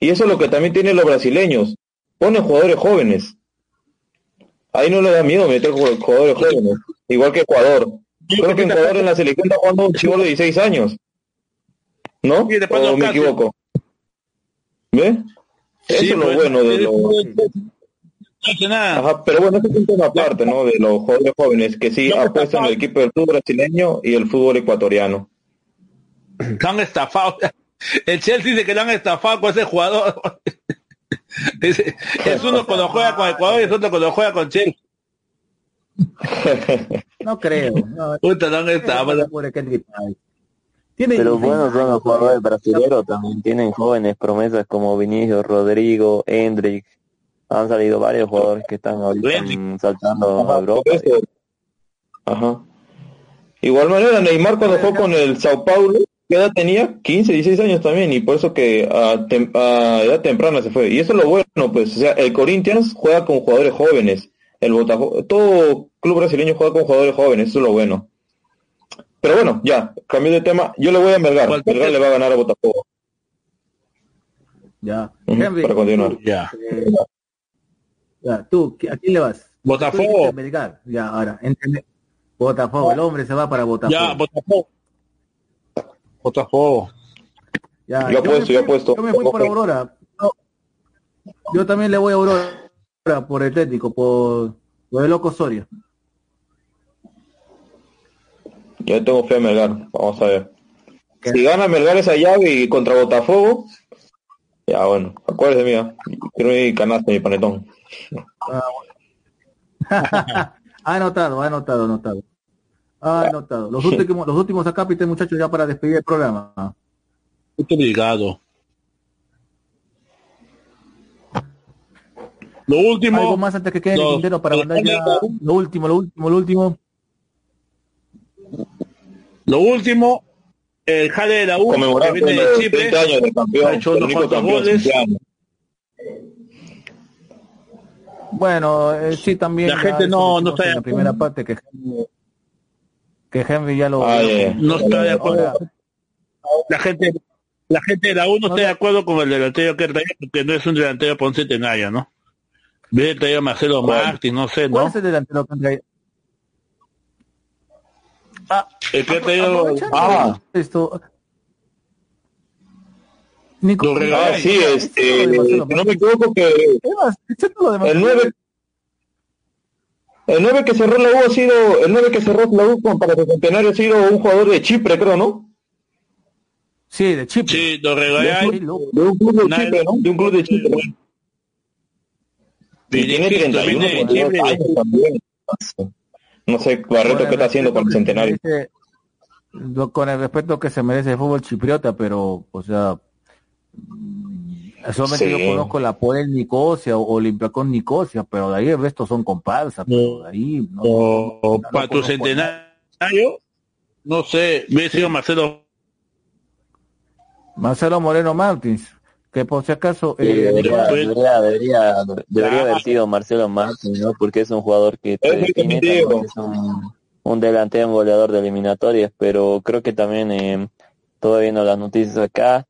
Y eso es lo que también tienen los brasileños. Ponen jugadores jóvenes. Ahí no le da miedo meter ju- jugadores jóvenes. Igual que Ecuador. Creo que Ecuador en la selección está jugando un chivo de 16 años. ¿No? ¿O lo me equivoco? ¿Ve? Eso Sí, es lo pues, bueno de los... No hace nada. Ajá, pero bueno, eso es un tema aparte, ¿no? De los jugadores jóvenes que sí No, apuestan el equipo del fútbol brasileño y el fútbol ecuatoriano. Lo han estafado. El Chelsea dice que lo han estafado con ese jugador. Es, es uno cuando juega con Ecuador y es otro cuando juega con Chelsea. no creo. No, Puta, estafado. pobre Kendrick Rice. Tiene Pero 16 buenos son los jugadores brasileños también. Tienen jóvenes promesas como Vinicius, Rodrigo, Hendrix. Han salido varios jugadores que están ahorita saltando a Ajá, Europa. por eso. Ajá. Igual manera, Neymar cuando fue con el Sao Paulo, ¿qué edad tenía? 15, 16 años también, y por eso que a, tem- a edad temprana se fue. Y eso es lo bueno, pues, o sea, el Corinthians juega con jugadores jóvenes, el Botafogo, todo club brasileño juega con jugadores jóvenes, eso es lo bueno. Pero bueno, ya, cambio de tema, yo le voy a Melgar, Cualquier- Melgar le va a ganar a Botafogo, Ya. Ujú, Henry, para continuar. tú, Ya. eh, ya, tú, ¿a quién le vas? Botafogo. Melgar. Ya, ahora, entiende. Botafogo, el hombre se va para Botafogo. Ya, Botafogo. Botafogo. Ya, Yo me apuesto, yo apuesto. Yo me fui por. Aurora. No, yo también le voy a Aurora por el técnico, por, por el loco Soria. Yo tengo fe en Melgar, vamos a ver. ¿Qué? Si gana Melgar esa llave y contra Botafogo, ya bueno, acuérdese mía, quiero mi canasta, mi panetón. Ah, bueno. ha anotado, ha anotado, ha anotado. Ha anotado. Los últimos, los últimos acápites, muchachos, ya para despedir el programa. Estoy obligado. Lo último. Algo más antes que quede el tintero para mandar ya lo último, lo último, lo último. Lo último, el jale de la U, que viene de Chipre, 30 años de campeón, ha hecho unos cuantos goles. Bueno, eh, sí, también. La gente no- no está en la primera parte que que Henry ya lo. Ah, ya. No está de acuerdo. La gente, la gente de la U no está de acuerdo con el delantero que traía porque no es un delantero por un centenario, ¿no? Viene traído Marcelo Martins, no sé, ¿Cuál ¿no? es el delantero que han traído? Que Ah. esto. Nico, Lo regalé. Ah, sí, este, no me equivoco que el Marcelo. 9 el 9 que cerró la U ha sido el 9 que cerró la U con- para el centenario ha sido un jugador de Chipre, creo, ¿no? Sí, de Chipre. Sí. De un club de Nadie- Chipre, ¿no? De un club de Chipre. Y tiene Viene 31 viene de 32 Chile. años también. No sé, Barreto, ¿qué está haciendo con el centenario? merece- con el respeto que se merece el fútbol chipriota, pero, o sea, solamente Sí. yo conozco la Poel Nicosia o Olympiacos Nicosia, pero de ahí el resto son comparsas, pero de ahí no, O no para tu centenario, no sé, hubiese sido Marcelo. Marcelo Moreno Martins, que por si acaso Sí, eh, debería, pues- debería, debería, debería haber sido Marcelo Martins, ¿no? Porque es un jugador que te Es el que define, es un, un delantero, un goleador de eliminatorias, pero creo que también eh, todavía no las noticias acá,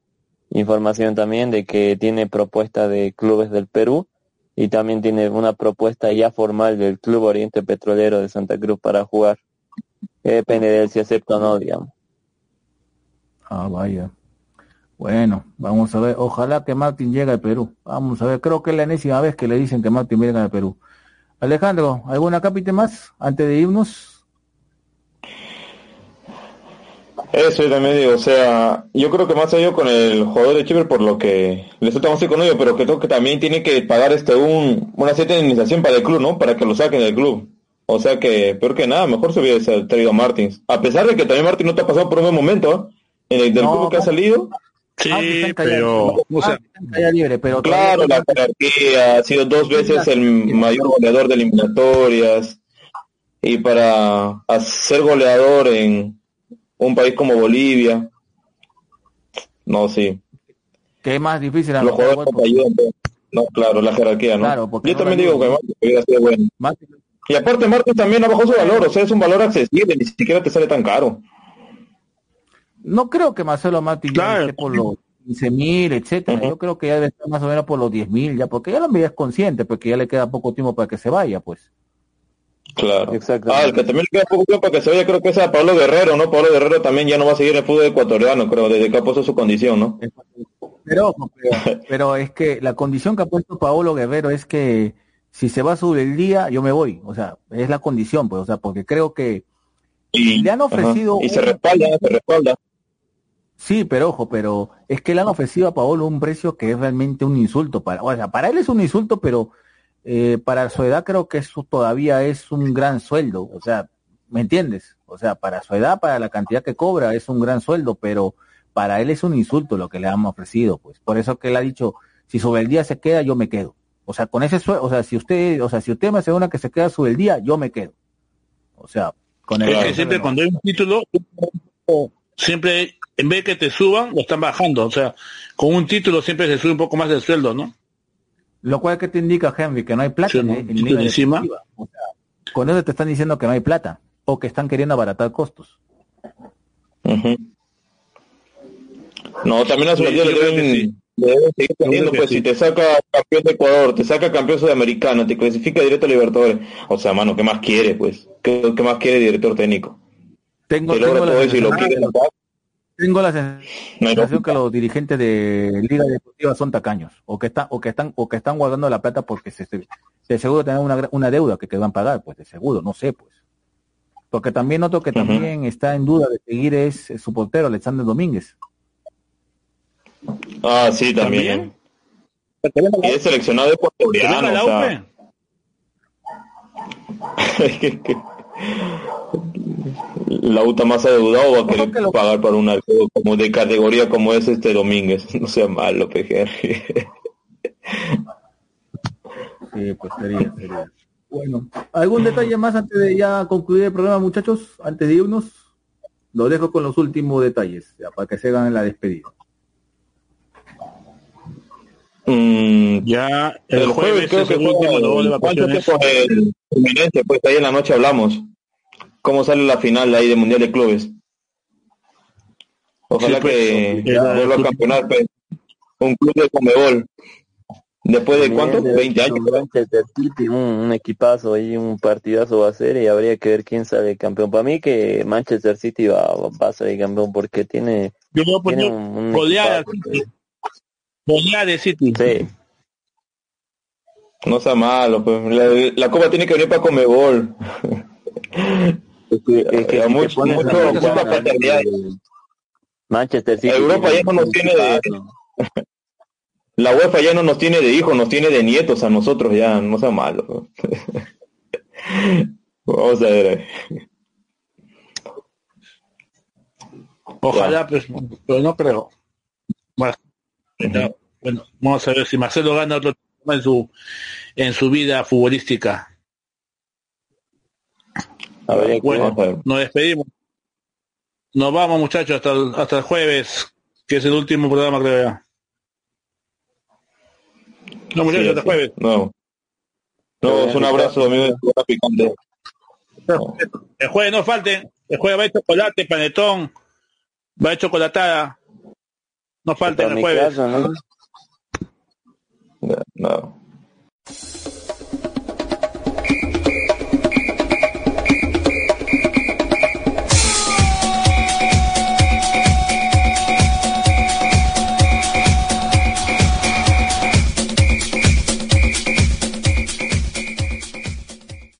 información también de que tiene propuesta de clubes del Perú y también tiene una propuesta ya formal del Club Oriente Petrolero de Santa Cruz para jugar. Que depende de él si acepta o no, digamos. Ah, vaya. Bueno, vamos a ver. Ojalá que Martín llegue al Perú. Vamos a ver. Creo que es la enésima vez que le dicen que Martín llega al Perú. Alejandro, ¿alguna cápita más antes de irnos? Eso yo también digo, o sea, yo creo que más allá con el jugador de Chipre por lo que le está más con ello, pero creo que también tiene que pagar este un una cierta indemnización para el club, ¿no? Para que lo saquen del club. O sea que, peor que nada, mejor se hubiese traído a Martins. A pesar de que también Martins no te ha pasado por un buen momento, ¿eh? En el del No, club que ha salido, Sí, Ah, pero, calle- o sea, ah, libre, pero claro, la jerarquía, ha sido dos veces el mayor goleador de eliminatorias. Y para ser goleador en un país como Bolivia, no, sí. que es más difícil los jugadores no ayudan, claro la jerarquía no Claro, yo no también digo que. Martins hubiera sido bueno y aparte Martins también ha bajado su valor o sea es un valor accesible ni siquiera te sale tan caro No creo que Marcelo Martín ya Claro. esté por los 15 mil, etcétera. Yo creo que ya debe estar más o menos por los 10 mil, ya, porque ya la medida es consciente, porque ya le queda poco tiempo para que se vaya, pues. claro Exactamente. ah el que también le queda poco tiempo para que se vaya creo que es a Pablo Guerrero no Pablo Guerrero también ya no va a seguir en el fútbol ecuatoriano creo desde que ha puesto su condición no Pero, pero, pero es que la condición que ha puesto Paolo Guerrero es que si se va sobre el día, yo me voy. O sea, es la condición, pues, o sea, porque creo que y Le han ofrecido ajá, y se respalda se respalda sí, pero ojo, pero es que le han ofrecido a Paolo un precio que es realmente un insulto para, o sea, para él es un insulto, pero eh, para su edad creo que eso todavía es un gran sueldo. O sea, ¿me entiendes? O sea, para su edad, para la cantidad que cobra, es un gran sueldo, pero para él es un insulto lo que le han ofrecido, pues. Por eso que él ha dicho, si sobre el día se queda, yo me quedo. O sea, con ese sueldo, o sea, si usted, o sea, si usted me asegura que se queda sobre el día, yo me quedo. O sea, con el es que siempre cuando hay un título, siempre, en vez de que te suban, lo están bajando. O sea, con un título siempre se sube un poco más el sueldo, ¿no? Lo cual que te indica, Henry, que no hay plata Sí, en, ¿no? en Título Liga encima. Deportiva. O sea, con eso te están diciendo que no hay plata o que están queriendo abaratar costos. No, también a Sí, deben, sí. le deben seguir teniendo, que pues sí. si te saca campeón de Ecuador, te saca campeón sudamericano, te clasifica directo a Libertadores. O sea, mano, ¿qué más quiere, pues? ¿Qué, qué más quiere el director técnico? Tengo, todo eso y lo quiere. Tengo la sensación que los dirigentes de Liga Deportiva son tacaños o que están o que están o que están guardando la plata porque se, se- de seguro tienen una, una deuda que, que van a pagar, pues de seguro, no sé, pues. Porque también noto que también está en duda de seguir es, es su portero Alexander Domínguez. Ah, sí, también. ¿También? Y es seleccionado ¿Que ecuatoriano, venga la o sea, UPE? que- que- la UTA más adeudado va a querer que lo- pagar para un arquero como de categoría como es este Domínguez. No sea malo, PGR. Sí, pues sería, sería. Bueno, ¿algún detalle más antes de ya concluir el programa, muchachos? Antes de irnos, lo dejo con los últimos detalles, ya, para que se hagan la despedida. Mm, Ya el, El jueves creo es que el último, de el- ¿cuánto vacaciones. tiempo es el? Pues ahí en la noche hablamos. ¿Cómo sale la final ahí de Mundial de Clubes? Ojalá Sí, pues, que vuelva a campeonar pues, un club de Comebol. Después de cuánto? También 20 debe años. ser Manchester City, un, un equipazo ahí, un partidazo va a ser y habría que ver quién sale campeón. Para mí que Manchester City va, va a salir campeón porque tiene, Yo a tiene poner un, un Goleada de City. Sí, No sea malo, pues. La, la copa tiene que venir para Comebol. es que, es que Ya, si te mucho- pones a mucho- analizar, mucha paternidad. Manchester City. Europa ya no nos tiene de-. La UEFA ya no nos tiene de hijos, nos tiene de nietos a nosotros ya, no sea malo. Vamos a ver. Ojalá, pues, pero no creo. Bueno, bueno, vamos a ver si Marcelo gana otro tema en su en su vida futbolística. Habría que Bueno, a ver. nos despedimos. Nos vamos, muchachos, hasta el, hasta el jueves, que es el último programa, creo ya. No, muchachos, Sí, hasta el jueves. No. No, un abrazo, Picante. El jueves no falten. El jueves va a haber chocolate, panetón, va a haber chocolatada. No falten Para el jueves. caso, ¿no? No.